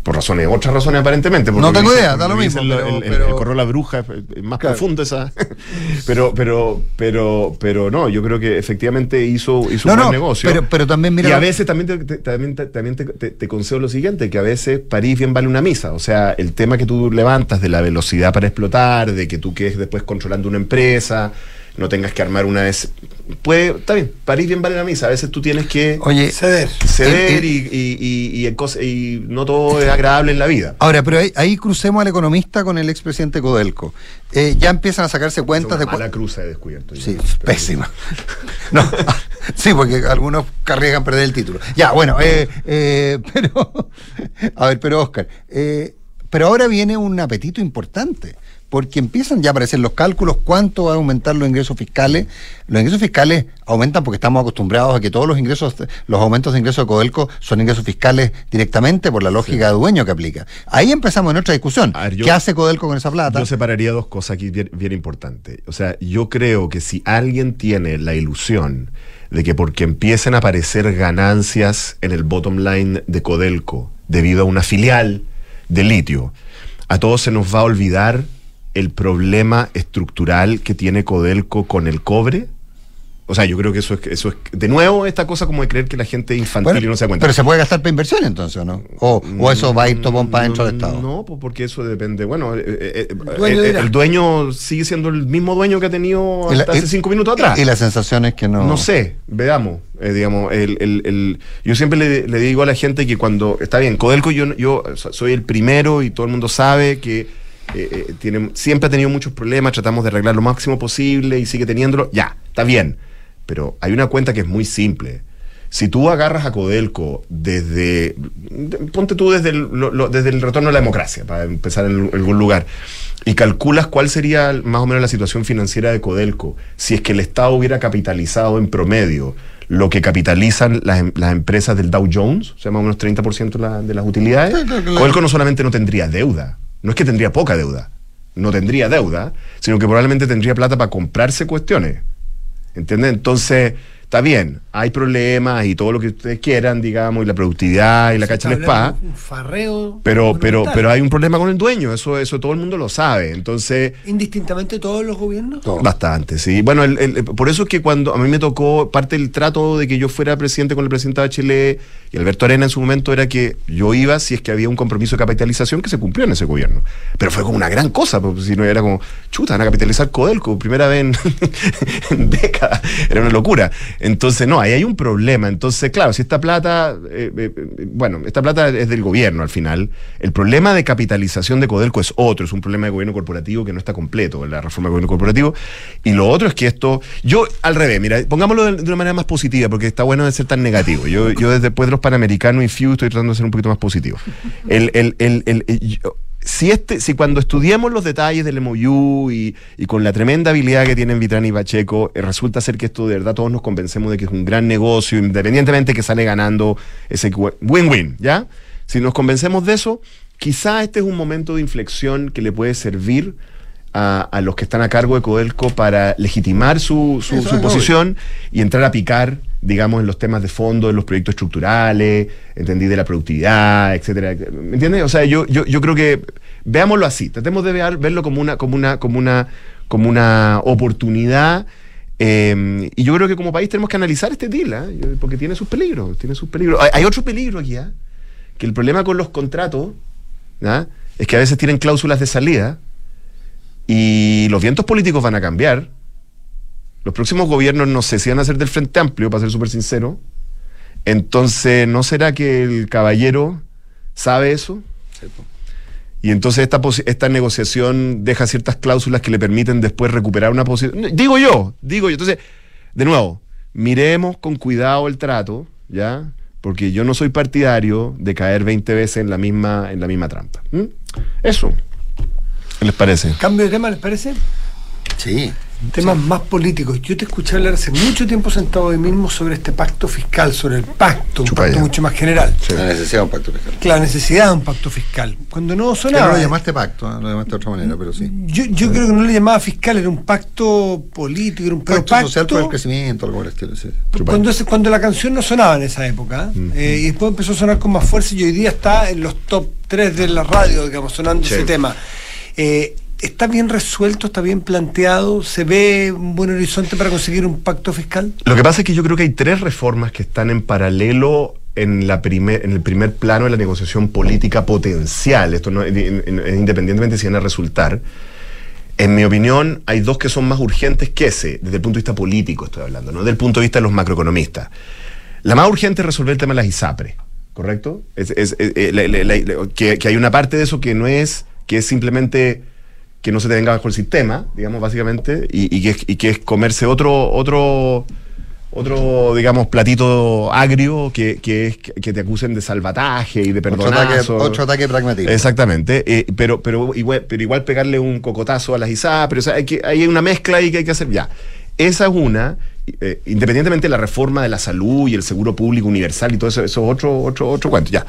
Por razones, otras razones aparentemente. porque No tengo idea, da lo mismo, El, pero- el- el- pero- el correo la bruja es más Claro. profundo esa. *laughs* pero, pero, pero, pero no, yo creo que efectivamente hizo, hizo No, un no, buen negocio. pero- pero también mira Y a veces también te, te- también, te, también te, te- te concedo lo siguiente, que a veces París bien vale una misa. O sea, el tema que tú levantas de la velocidad para explotar, de que tú quedes después controlando una empresa, no tengas que armar una vez. Puede, está bien, París bien vale la misa. A veces tú tienes que Oye, Ceder. ceder eh, y, y, y, y y no todo es agradable en la vida. Ahora, pero ahí, ahí crucemos al economista con el expresidente Codelco. Eh, ya empiezan a sacarse cuentas de... Una mala cruz he descubierto. Sí, pésima. *laughs* No, *laughs* sí, porque algunos arriesgan perder el título. Ya, bueno, eh, eh, *laughs* pero, a ver, pero Oscar, eh, pero ahora viene un apetito importante, porque empiezan ya a aparecer los cálculos, cuánto va a aumentar los ingresos fiscales. Los ingresos fiscales aumentan porque estamos acostumbrados a que todos los ingresos, los aumentos de ingresos de Codelco son ingresos fiscales directamente por la lógica de dueño que aplica. Ahí empezamos en otra discusión. A ver, yo- ¿Qué hace Codelco con esa plata? Yo separaría dos cosas aquí bien, bien importantes. O sea, yo creo que si alguien tiene la ilusión de que porque empiecen a aparecer ganancias en el bottom line de Codelco debido a una filial de litio, a todos se nos va a olvidar el problema estructural que tiene Codelco con el cobre. O sea, yo creo que eso es, eso es de nuevo esta cosa como de creer que la gente infantil Bueno, y no se da cuenta. Pero se puede gastar para inversión entonces, ¿o no? O, o eso va a ir todo para dentro del Estado. No, pues porque eso depende. Bueno, eh, eh, eh, dueño el, dueño sigue siendo el mismo dueño que ha tenido la- hasta hace y- cinco minutos atrás. Y la sensación es que no. No sé, veamos. eh, digamos, el, el- el- yo siempre le, le digo a la gente que cuando. Está bien, Codelco, yo, yo soy el primero y todo el mundo sabe que eh, eh, tiene, siempre ha tenido muchos problemas. Tratamos de arreglar lo máximo posible y sigue teniéndolo. Ya, está bien. Pero hay una cuenta que es muy simple. Si tú agarras a Codelco desde. de- Ponte tú desde el, lo- lo- desde el retorno a la democracia, para empezar en algún lugar. y calculas cuál sería más o menos la situación financiera de Codelco si es que el Estado hubiera capitalizado en promedio lo que capitalizan las, em- las empresas del Dow Jones, o sea, más o menos 30% de, la- de las utilidades. Codelco no solamente no tendría deuda, no es que tendría poca deuda, no tendría deuda, sino que probablemente tendría plata para comprarse cuestiones. ¿Entiendes? Entonces, está bien, hay problemas y todo lo que ustedes quieran, digamos, y la productividad y la cacha de la espada. Un farreo. Pero, pero, pero hay un problema con el dueño, eso, eso todo el mundo lo sabe. Entonces, Indistintamente todos los gobiernos. bastante, sí. Bueno, el- el- por eso es que cuando a mí me tocó, parte del trato de que yo fuera presidente con el presidente Bachelet y Alberto Arena en su momento era que yo iba si es que había un compromiso de capitalización que se cumplió en ese gobierno. Pero fue como una gran cosa, porque si no era como, chuta, van a capitalizar Codelco, primera vez en, *laughs* en décadas. Era una locura. Entonces, no, ahí hay un problema. Entonces, claro, si esta plata, eh, eh, eh, bueno, esta plata es del gobierno al final. El problema de capitalización de Codelco es otro, es un problema de gobierno corporativo que no está completo, la reforma de gobierno corporativo. Y lo otro es que esto, yo al revés, mira, pongámoslo de, una manera más positiva, porque está bueno de ser tan negativo. Yo, yo desde después de los Panamericanos y FIU estoy tratando de ser un poquito más positivo. El, el- el- el- el- yo- si, este, si cuando estudiamos los detalles del MOU y, con la tremenda habilidad que tienen Vitrani y Pacheco, eh, resulta ser que esto de verdad todos nos convencemos de que es un gran negocio, independientemente que sale ganando ese win-win, ¿ya? Si nos convencemos de eso, quizá este es un momento de inflexión que le puede servir a, a los que están a cargo de Codelco para legitimar su, su- posición y entrar a picar, digamos, en los temas de fondo, de los proyectos estructurales, entendí, de la productividad, etcétera. ¿Me entiendes? O sea, yo, yo, yo creo que veámoslo así, tratemos de ver- verlo como una, como una, como una, como una oportunidad. eh, y yo creo que como país tenemos que analizar este deal. Yo- porque tiene sus peligros, tiene sus peligros. Hay, hay otro peligro aquí, ¿ah? que el problema con los contratos es que a veces tienen cláusulas de salida y los vientos políticos van a cambiar. Los próximos gobiernos no sé si van a ser del Frente Amplio, para ser súper sincero. Entonces, ¿no será que el caballero sabe eso? Y entonces esta, esta negociación deja ciertas cláusulas que le permiten después recuperar una posición. Digo yo, digo yo. Entonces, de nuevo, miremos con cuidado el trato, ¿ya? Porque yo no soy partidario de caer 20 veces en la misma, en la misma trampa. ¿Mm? Eso. ¿Qué les parece? ¿Cambio de tema, les parece? Sí. Temas más políticos. Yo te escuché hablar hace mucho tiempo sentado hoy mismo sobre este pacto fiscal, sobre el pacto, un pacto ya. mucho más general. La necesidad de un pacto fiscal. La necesidad de un pacto fiscal. Cuando no Que no sonaba. lo llamaste pacto, ¿eh? lo llamaste de otra manera, pero sí. Yo, yo creo que no le llamaba fiscal, era un pacto político, era un pero Pacto social por el pacto. crecimiento, algo por el estilo. sí. Cuando, ese- cuando la canción no sonaba en esa época, eh, y después empezó a sonar con más fuerza y hoy día está en los top 3 de la radio, digamos, sonando Sí. ese tema. Eh, ¿Está bien resuelto, está bien planteado? ¿Se ve un buen horizonte para conseguir un pacto fiscal? Lo que pasa es que yo creo que hay tres reformas que están en paralelo en, la primer, en el primer plano de la negociación política potencial. Esto independientemente si van a resultar. En mi opinión, hay dos que son más urgentes que ese, desde el punto de vista político estoy hablando, no desde el punto de vista de los macroeconomistas. La más urgente es resolver el tema de las ISAPRE, ¿correcto? Eh, eh, que hay una parte de eso que no es, que es simplemente que no se te venga bajo el sistema, digamos, básicamente, y, y que, es, y que es comerse otro, otro, otro, digamos, platito agrio que, que es que te acusen de salvataje y de ataque, perdonazo. otro ataque pragmático. Exactamente, eh, pero, pero, igual, pero igual pegarle un cocotazo a las ISA, pero o sea, hay, que, hay una mezcla ahí que hay que hacer ya. Esa es una, eh, independientemente de la reforma de la salud y el seguro público universal y todo eso, eso es otro, otro, otro cuento, ya.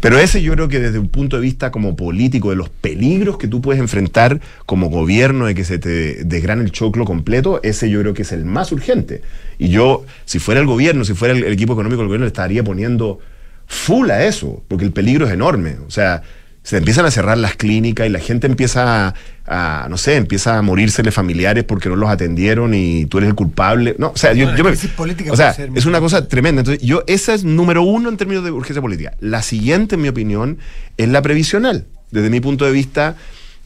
Pero ese yo creo que desde un punto de vista como político, de los peligros que tú puedes enfrentar como gobierno de que se te desgrane el choclo completo, ese yo creo que es el más urgente. Y yo, si fuera el gobierno, si fuera el, equipo económico del gobierno, le estaría poniendo full a eso, porque el peligro es enorme. O sea, se empiezan a cerrar las clínicas y la gente empieza a, a, no sé, empieza a morírsele familiares porque no los atendieron y tú eres el culpable. No, o sea, yo, me- política o sea, puede ser es una cosa tremenda. Entonces, yo, esa es número uno en términos de urgencia política. La siguiente, en mi opinión, es la previsional. Desde mi punto de vista,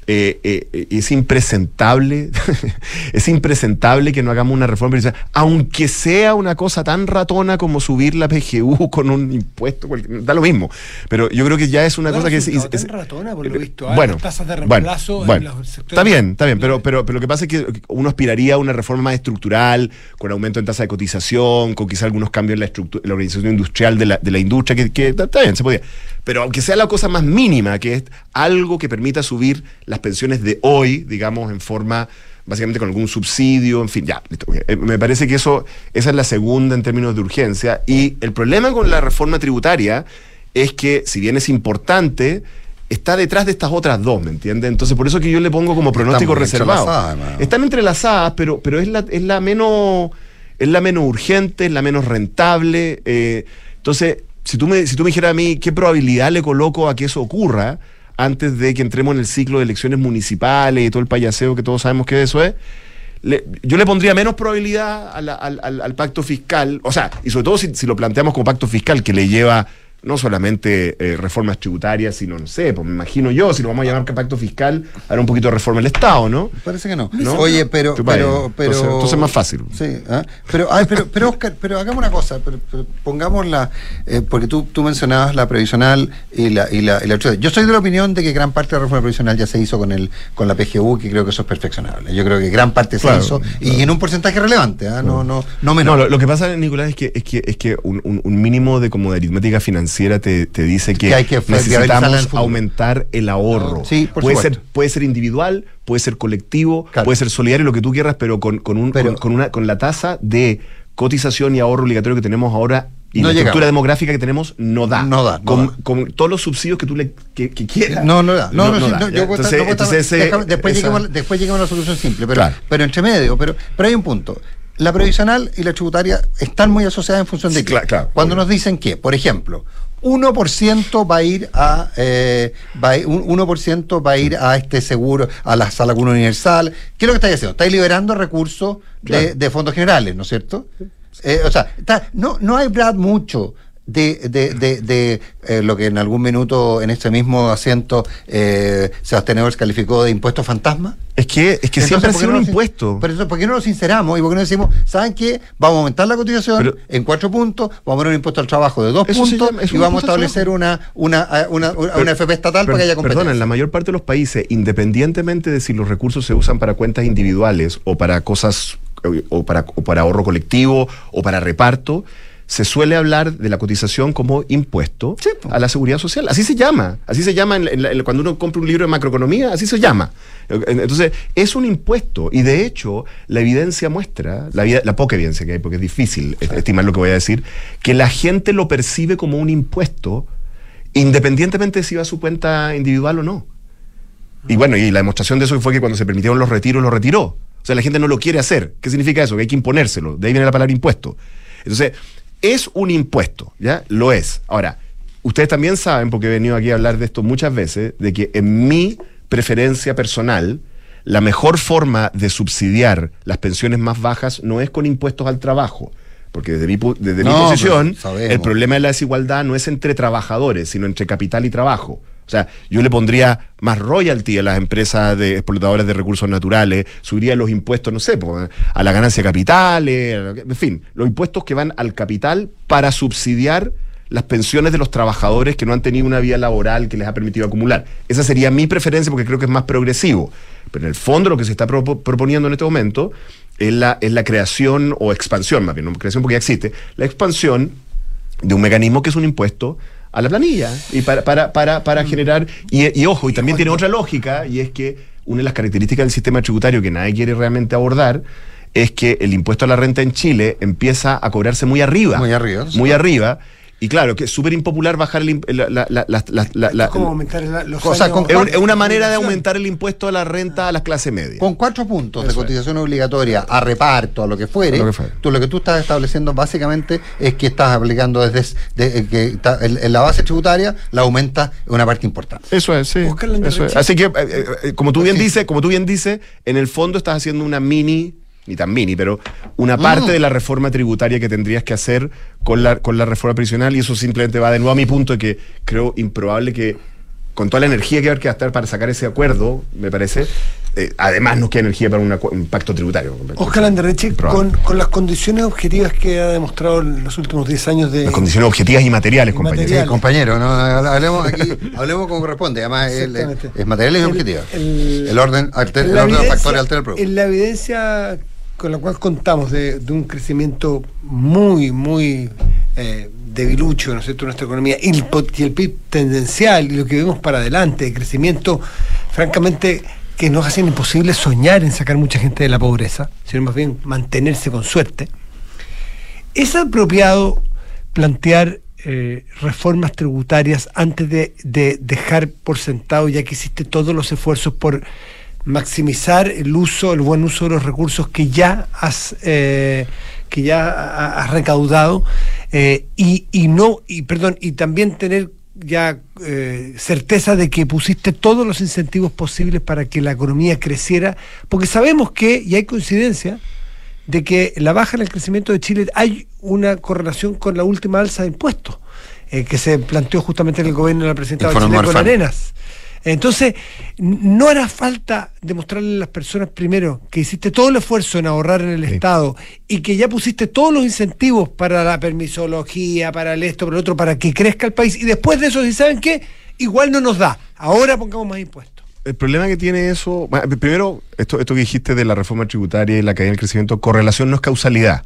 eh, eh, eh, es impresentable, *laughs* es impresentable que no hagamos una reforma aunque sea una cosa tan ratona como subir la PGU *laughs* con un impuesto, da lo mismo. Pero yo creo que ya es una No cosa que es, es- tan ratona, por lo visto. bueno, tasas de bueno, reemplazo en bueno. los sectores está bien, está bien, pero, pero, pero lo que pasa es que uno aspiraría a una reforma más estructural, con aumento en tasa de cotización, con quizá algunos cambios en la, estructu- en la organización industrial de la, de la industria, que, que está bien, se podía. Pero aunque sea la cosa más mínima, que es algo que permita subir las pensiones de hoy, digamos, en forma básicamente con algún subsidio, en fin, ya. listo. Eh, Me parece que eso, esa es la segunda en términos de urgencia. Y el problema con la reforma tributaria es que, si bien es importante, está detrás de estas otras dos, ¿me entiendes? Entonces, por eso que yo le pongo como pronóstico reservado. entrelazadas. Están entrelazadas, pero, pero es, la, es la menos es la menos urgente, es la menos rentable. eh, entonces, si tú, me, si tú me dijeras a mí qué probabilidad le coloco a que eso ocurra antes de que entremos en el ciclo de elecciones municipales y todo el payaseo que todos sabemos que eso es, le- yo le pondría menos probabilidad al pacto fiscal, o sea, y sobre todo si, si lo planteamos como pacto fiscal que le lleva no solamente eh, reformas tributarias, sino, no sé, pues me imagino yo, si lo vamos a llamar pacto fiscal, hará un poquito de reforma del Estado, ¿no? Parece que no. ¿No? Oye, pero, pero, pero Entonces- entonces es más fácil. Sí, ¿ah? pero, ay, pero, pero Oscar, pero hagamos una cosa, pero, pero pongamos la, eh, porque tú, tú mencionabas la previsional y la, y la, y la. Yo soy de la opinión de que gran parte de la reforma previsional ya se hizo con el, con la PGU, que creo que eso es perfeccionable. Yo creo que gran parte se Claro, hizo y en un porcentaje relevante, ¿ah? no, no, no menos. No, lo, lo que pasa, Nicolás, es que, es que, es que un, un- un mínimo de como de aritmética financiera te, te dice que, Que hay que viabilizarla en el necesitamos aumentar el ahorro. Sí, por puede supuesto. ser, puede ser individual, puede ser colectivo, puede ser solidario, lo que tú quieras, pero con, con, un, con, con una, con la tasa de cotización y ahorro obligatorio que tenemos ahora y No la estructura llegamos. demográfica que tenemos no da. No da, no con, da. con todos los subsidios que tú le que, que quieras. No, no da. No, no, sí, da, no, ¿ya? yo voy a estar- entonces, ese- déjame- después, esa- lleguemos, después lleguemos a una solución simple, pero, Claro. pero entre medio, pero, pero hay un punto. La previsional y la tributaria están muy asociadas en función de Sí, qué. claro, claro, Cuando nos dicen que, por ejemplo, 1% va a ir a eh, va a un 1% va a ir a este seguro, a la sala común universal. ¿Qué es lo que estáis haciendo? Estáis liberando recursos de, Claro. de fondos generales, ¿no es cierto? Eh, o sea, está- no, no hay Brad mucho de, de, de, de, eh, lo que en algún minuto en este mismo asiento eh, Sebastián Evers calificó de impuesto fantasma. Es que, es que Entonces, siempre ha ¿por qué sido no un impuesto. Pero eso, ¿por qué no lo sinceramos? ¿Y por qué no decimos, ¿saben qué? Vamos a aumentar la cotización en cuatro puntos, vamos a poner un impuesto al trabajo de dos puntos llama- y vamos a establecer una, una, una, una, Pero- una FP estatal para que haya competencia? Perdona, en la mayor parte de los países, independientemente de si los recursos se usan para cuentas individuales o para cosas eh, o para, o para ahorro colectivo o para reparto, se suele hablar de la cotización como impuesto a la seguridad social. Así se llama. Así se llama en la- en la- en la- cuando uno compra un libro de macroeconomía, así se llama. Eh, Entonces, es un impuesto. Y de hecho, la evidencia muestra, la, poca evidencia que hay, porque es difícil est- estimar lo que voy a decir, que la gente lo percibe como un impuesto independientemente de si va a su cuenta individual o no. Y bueno, y la demostración de eso fue que cuando se permitieron los retiros, lo retiró. O sea, la gente no lo quiere hacer. ¿Qué significa eso? Que hay que imponérselo. De ahí viene la palabra impuesto. Entonces, es un impuesto, ¿ya? Lo es. Ahora, ustedes también saben, porque he venido aquí a hablar de esto muchas veces, de que en mi preferencia personal, la mejor forma de subsidiar las pensiones más bajas no es con impuestos al trabajo. Porque desde mi, desde mi posición, el problema de la desigualdad no es entre trabajadores, sino entre capital y trabajo. O sea, yo le pondría más royalty a las empresas de explotadoras de recursos naturales, subiría los impuestos, no sé, a la ganancia de capitales, en fin, los impuestos que van al capital para subsidiar las pensiones de los trabajadores que no han tenido una vía laboral que les ha permitido acumular. Esa sería mi preferencia porque creo que es más progresivo. Pero en el fondo lo que se está propo- proponiendo en este momento es la, es la creación o expansión, más bien, no creación porque ya existe, la expansión de un mecanismo que es un impuesto a la planilla y para, para, para, para generar, y, y ojo, y también tiene otra lógica, y es que una de las características del sistema tributario que nadie quiere realmente abordar es que el impuesto a la renta en Chile empieza a cobrarse muy arriba. Muy arriba, sí. Muy arriba. Y claro, que es súper impopular bajar el, la, la- la- la- la- la- la- ¿Cómo aumentar la- los O sea, años- con es, un- es una manera de aumentar el impuesto a la renta a las clases medias. Con cuatro puntos de es. cotización obligatoria a reparto, a lo que fuere, lo que fuere. tú lo que tú estás estableciendo básicamente es que estás aplicando desde de- eh, que está- en, en la base tributaria la aumenta una parte importante. Eso es, sí. Buscar la Eso es. Así que, eh, eh, como tú bien dices, como tú bien dices, en el fondo estás haciendo una mini, ni tan mini, pero una parte Mm. de la reforma tributaria que tendrías que hacer con la, con la reforma previsional, y eso simplemente va de nuevo a mi punto de que creo improbable que con toda la energía que va a haber que gastar para sacar ese acuerdo, me parece, eh, además nos queda energía para un, pacto tributario. Oscar Anderreche, con, con las condiciones objetivas que ha demostrado en los últimos 10 años de... Las condiciones objetivas y materiales, materiales. Sí, compañero, ¿no? hablemos aquí, *laughs* hablemos como corresponde. Además, el- es material y El- objetiva. el- El, orden, alter- el orden de los evidencia- factores altera el producto. En la evidencia con la cual contamos de, un crecimiento muy, muy eh, debilucho, ¿no es cierto?, nuestra economía, y el, po- y el PIB tendencial y lo que vemos para adelante, de crecimiento francamente, que nos hacen imposible soñar en sacar mucha gente de la pobreza, sino más bien mantenerse con suerte. ¿Es apropiado plantear eh, reformas tributarias antes de, de dejar por sentado, ya que hiciste todos los esfuerzos por maximizar el uso, el buen uso de los recursos que ya has, eh, que ya ha- has recaudado eh, y, y no, y perdón, y también tener ya eh, certeza de que pusiste todos los incentivos posibles para que la economía creciera, porque sabemos que, y hay coincidencia, de que la baja en el crecimiento de Chile hay una correlación con la última alza de impuestos eh, que se planteó justamente en el gobierno de la presidenta Bachelet con. Arenas. Entonces, no hará falta demostrarle a las personas primero que hiciste todo el esfuerzo en ahorrar en el Estado y que ya pusiste todos los incentivos para la permisología, para el esto, para el otro, para que crezca el país. Y después de eso, si saben qué, igual no nos da. Ahora pongamos más impuestos. El problema que tiene eso, primero, esto, esto que dijiste de la reforma tributaria y la caída del crecimiento, correlación no es causalidad.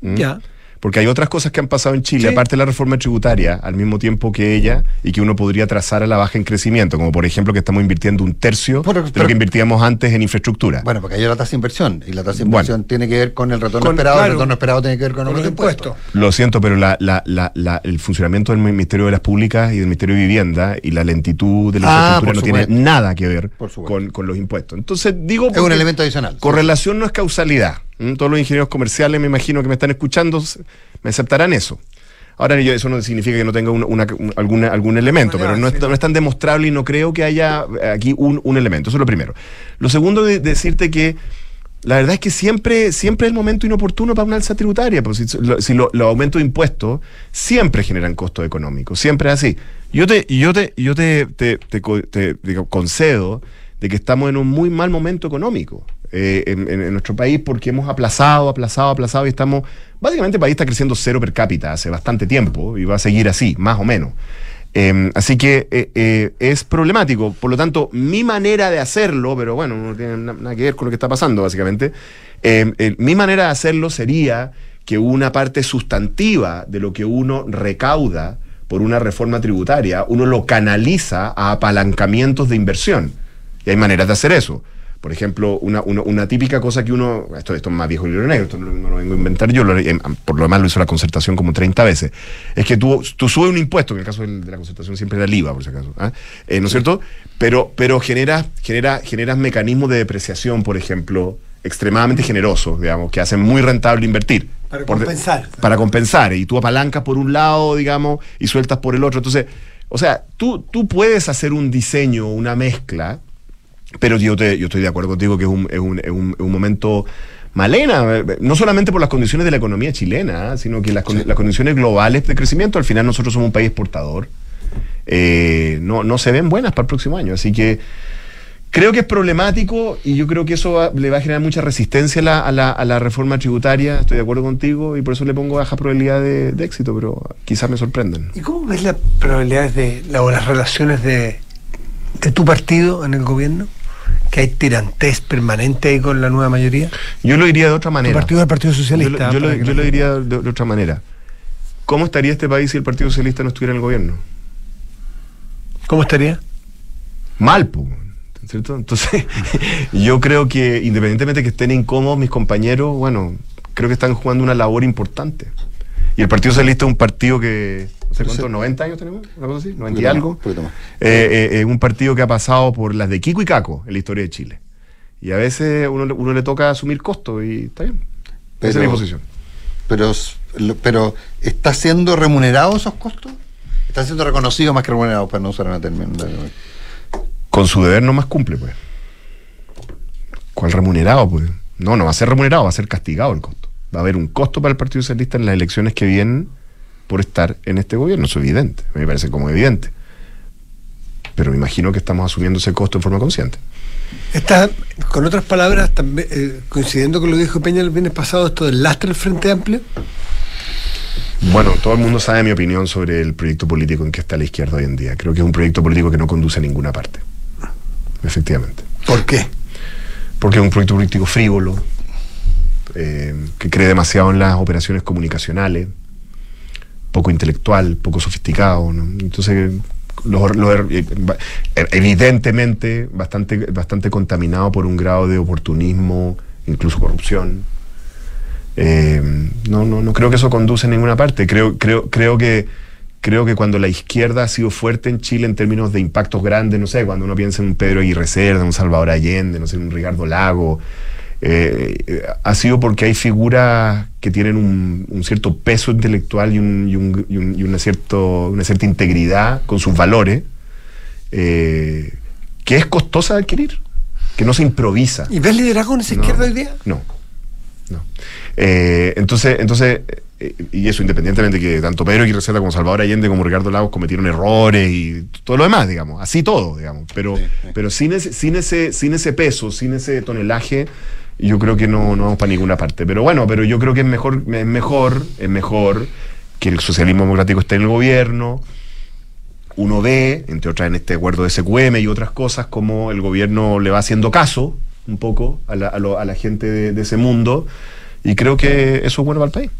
¿Mm? Ya. Porque hay otras cosas que han pasado en Chile, Sí. aparte de la reforma tributaria, al mismo tiempo que ella, y que uno podría trazar a la baja en crecimiento, como por ejemplo que estamos invirtiendo un tercio de lo que invertíamos antes en infraestructura. Bueno, porque hay una tasa de inversión y la tasa de Bueno. inversión tiene que ver con el retorno Con- esperado, claro. el retorno esperado tiene que ver con, Con los impuestos. Lo siento, pero la, la- la- la- el funcionamiento del Ministerio de las Públicas y del Ministerio de Vivienda y la lentitud de la Ah, infraestructura no tiene nada que ver con, con los impuestos. Entonces, digo. Es un elemento adicional. Correlación no es causalidad. ¿Mm? Todos los ingenieros comerciales, me imagino que me están escuchando, me aceptarán eso. Ahora, eso no significa que no tenga una- una- un- alguna- algún elemento, pero no es, no es tan demostrable y no creo que haya aquí un, un elemento. Eso es lo primero. Lo segundo, de, decirte que la verdad es que siempre, siempre es el momento inoportuno para una alza tributaria. Pues si, lo- si lo- los aumentos de impuestos siempre generan costos económicos, siempre es así. Yo te, yo te, yo te, te- te, digo, concedo de que estamos en un muy mal momento económico eh, en, nuestro país porque hemos aplazado, aplazado, aplazado y estamos, básicamente el país está creciendo cero per cápita hace bastante tiempo y va a seguir así, más o menos. Eh, así que eh, eh, es problemático. Por lo tanto, mi manera de hacerlo, pero bueno, no tiene na- nada que ver con lo que está pasando, básicamente. eh, mi manera de hacerlo sería que una parte sustantiva de lo que uno recauda por una reforma tributaria, uno lo canaliza a apalancamientos de inversión. Y hay maneras de hacer eso. Por ejemplo, una, una- una típica cosa que uno, esto, esto es más viejo el libro negro, esto no, no lo vengo a inventar yo, lo- eh, por lo demás lo hizo la concertación como 30 veces, es que tú, tú subes un impuesto, que en el caso de la concertación siempre era el IVA, por si acaso, ¿ah? Eh, ¿no es cierto? Pero, pero generas, genera, generas mecanismos de depreciación, por ejemplo, extremadamente generosos, digamos, que hacen muy rentable invertir. Para Por compensar. para compensar. Y tú apalancas por un lado, digamos, y sueltas por el otro. Entonces, o sea, tú, tú puedes hacer un diseño, una mezcla, pero yo, te, yo estoy de acuerdo contigo que es un, es un, es un- es un momento malena, eh, no solamente por las condiciones de la economía chilena, ¿ah? sino que las, las condiciones globales de crecimiento, al final nosotros somos un país exportador, eh, no, no se ven buenas para el próximo año. Así que creo que es problemático y yo creo que eso va- le va a generar mucha resistencia a la, a la- a la reforma tributaria, estoy de acuerdo contigo y por eso le pongo baja probabilidad de, de éxito, pero quizás me sorprenden. ¿Y cómo ves las probabilidades de la- o las relaciones de, de tu partido en el gobierno? ¿Que hay tirantes permanente ahí con la nueva mayoría? Yo lo diría de otra manera. partido es el Partido Socialista. Yo, lo- yo lo, para que yo la- lo diría de, de otra manera. ¿Cómo estaría este país si el Partido Socialista no estuviera en el gobierno? ¿Cómo estaría? Mal, po, ¿cierto? Entonces, *laughs* yo creo que independientemente que estén incómodos mis compañeros, bueno, creo que están jugando una labor importante. Y el Partido Socialista es un partido que, sé cuántos, 90 años tenemos, una cosa así, 90 y algo. Eh, eh, eh, un partido que ha pasado por las de Kiko y Caco en la historia de Chile. Y a veces uno, uno le toca asumir costos y está bien. Esa es mi Pero- posición. Pero, pero ¿está siendo remunerado esos costos? ¿Está siendo reconocido más que remunerado, para no usar una término? Con su deber no más cumple, pues. ¿Cuál remunerado, pues? No, no va a ser remunerado, va a ser castigado el costo. Va a haber un costo para el Partido Socialista en las elecciones que vienen por estar en este gobierno. Eso es evidente, me parece como evidente. Pero me imagino que estamos asumiendo ese costo en forma consciente. Está, con otras palabras, también, eh, coincidiendo con lo que dijo Peña el viernes pasado, esto del lastre del Frente Amplio. Bueno, todo el mundo sabe mi opinión sobre el proyecto político en que está la izquierda hoy en día. Creo que es un proyecto político que no conduce a ninguna parte. Efectivamente. ¿Por qué? Porque es un proyecto político frívolo, eh, que cree demasiado en las operaciones comunicacionales, poco intelectual, poco sofisticado. Entonces, los- eh, evidentemente bastante, bastante contaminado por un grado de oportunismo, incluso corrupción. Eh, no, no, no creo que eso conduce a ninguna parte. Creo, creo, creo que creo que cuando la izquierda ha sido fuerte en Chile en términos de impactos grandes, no sé, cuando uno piensa en un Pedro Aguirre Cerda, un Salvador Allende, no sé, un Ricardo Lago, eh, ha sido porque hay figuras que tienen un, un cierto peso intelectual y, un- y un- y un- y una, cierto, una cierta integridad con sus valores, eh, que es costosa de adquirir, que no se improvisa. ¿Y ves liderazgo en esa No. izquierda hoy día? No, no. Eh, entonces, entonces eh, y eso independientemente que tanto Pedro Cerda como Salvador Allende como Ricardo Lagos cometieron errores y todo lo demás, digamos, así todo, digamos. Pero, pero sin, ese, sin, ese, sin ese peso, sin ese tonelaje, yo creo que no, no vamos para ninguna parte. Pero bueno, pero yo creo que es mejor, es mejor, es mejor que el socialismo democrático esté en el gobierno. Uno ve, entre otras en este acuerdo de SQM y otras cosas, como el gobierno le va haciendo caso un poco a la, a lo- a la gente de, de ese mundo. Y creo que eso es bueno para el país.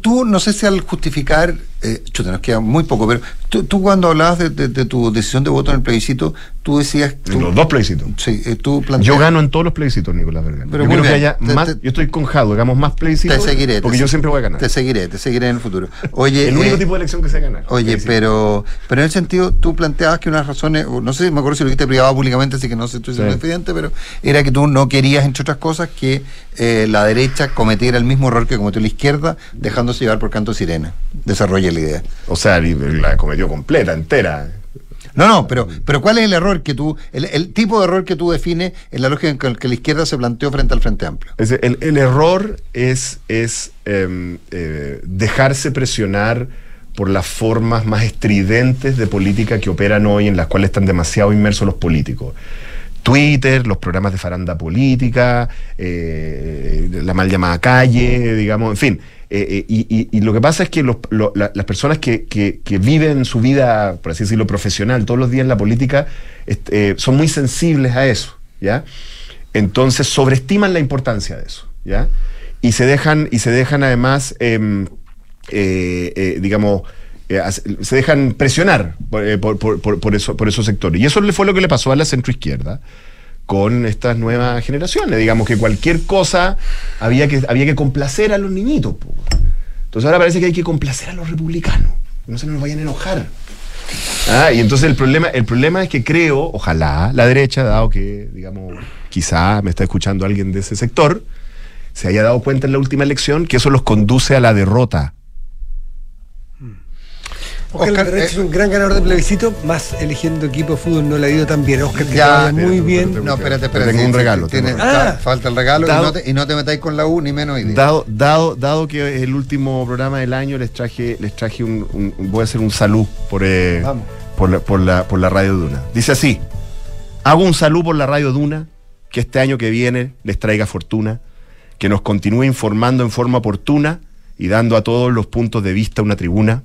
Tú, no sé si al justificar, eh, chuta, nos queda muy poco, pero tú, tú cuando hablabas de, de- de tu decisión de voto en el plebiscito, tú decías... En tú- los dos plebiscitos. Sí, eh, tú planteas... Yo gano en todos los plebiscitos, Nicolás Vergara. Pero yo creo que bien. haya Te- más. te- yo estoy con Jado, hagamos más plebiscitos. Te seguiré. Porque te yo siempre voy a ganar. Te seguiré, te seguiré en el futuro. Oye, el único eh, tipo de elección que se ganar. Oye, pero, pero en el sentido, tú planteabas que unas razones, no sé, me acuerdo si lo dijiste privado públicamente, así que no sé, estoy siendo Sí. confidente, pero era que tú no querías, entre otras cosas, que eh, la derecha cometiera el mismo error que cometió la izquierda, dejándose llevar por canto sirena. Desarrolla la idea. O sea, la cometió completa, entera. No, no, pero, pero ¿cuál es el error que tú, el, el tipo de error que tú defines en la lógica en que la izquierda se planteó frente al Frente Amplio? Es decir, el, el error es, es em, eh, dejarse presionar por las formas más estridentes de política que operan hoy, en las cuales están demasiado inmersos los políticos. Twitter, los programas de faranda política, eh, la mal llamada calle, digamos, en fin. Eh, eh, y, lo que pasa es que las personas que, viven su vida, por así decirlo, profesional todos los días en la política, eh, son muy sensibles a eso, ¿ya? Entonces sobreestiman la importancia de eso, ¿ya? Y se dejan, y se dejan además, em, digamos, se dejan presionar por, por- por- por- por eso, por esos sectores. Y eso fue lo que le pasó a la centroizquierda con estas nuevas generaciones. Digamos que cualquier cosa había que, había que complacer a los niñitos. po. Entonces ahora parece que hay que complacer a los republicanos. que No se nos vayan a enojar. Ah, y entonces el problema, el problema es que creo, ojalá, la derecha, dado que, digamos, quizá me está escuchando alguien de ese sector, se haya dado cuenta en la última elección que eso los conduce a la derrota. Oscar, Oscar, Larraín eh, es un gran ganador de plebiscito, más eligiendo equipo de fútbol no le ha ido tan bien. Oscar, que te Ya, muy bien. No, espérate, espérate. Tengo un regalo, tiene- Ah. falta el regalo y no, te, y no te metáis con la U ni menos idea. Dado, dado, dado que es el último programa del año, les traje, les traje un, un- voy a hacer un salud por, eh, por, la, por, la, por la Radio Duna. Dice así, hago un salud por la Radio Duna, que este año que viene les traiga fortuna, que nos continúe informando en forma oportuna y dando a todos los puntos de vista una tribuna.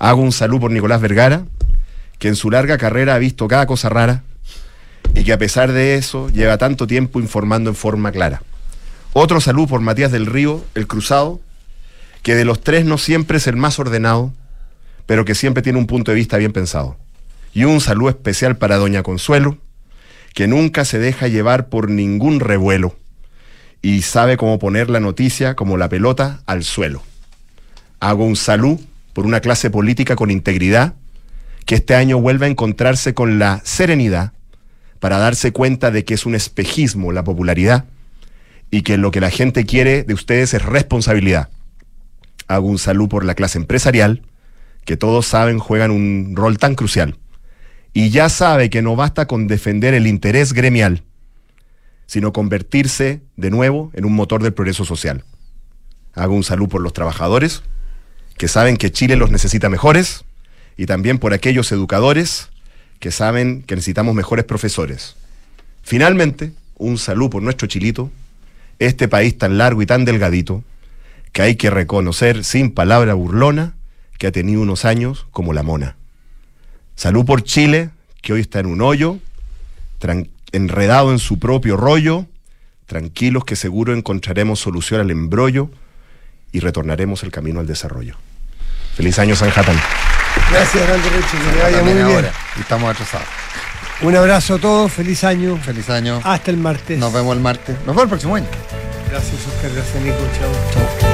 Hago un salud por Nicolás Vergara, que en su larga carrera ha visto cada cosa rara y que a pesar de eso lleva tanto tiempo informando en forma clara. Otro salud por Matías del Río, el cruzado, que de los tres no siempre es el más ordenado, pero que siempre tiene un punto de vista bien pensado. Y un salud especial para Doña Consuelo, que nunca se deja llevar por ningún revuelo y sabe cómo poner la noticia como la pelota al suelo. Hago un salud por una clase política con integridad, que este año vuelva a encontrarse con la serenidad para darse cuenta de que es un espejismo la popularidad y que lo que la gente quiere de ustedes es responsabilidad. Hago un salud por la clase empresarial, que todos saben juegan un rol tan crucial. Y ya sabe que no basta con defender el interés gremial, sino convertirse de nuevo en un motor del progreso social. Hago un salud por los trabajadores, que saben que Chile los necesita mejores, y también por aquellos educadores que saben que necesitamos mejores profesores. Finalmente, un salud por nuestro chilito, este país tan largo y tan delgadito, que hay que reconocer sin palabra burlona que ha tenido unos años como la mona. Salud por Chile, que hoy está en un hoyo, enredado en su propio rollo, tranquilos que seguro encontraremos solución al embrollo y retornaremos el camino al desarrollo. Feliz año, San Jatán. Gracias, Hernando Reche, que le vaya muy bien. ahora. Estamos atrasados. Un abrazo a todos, feliz año. Feliz año. Hasta el martes. Nos vemos el martes. Nos vemos el próximo año. Gracias, Oscar. Gracias, Nico. Chao. Chao.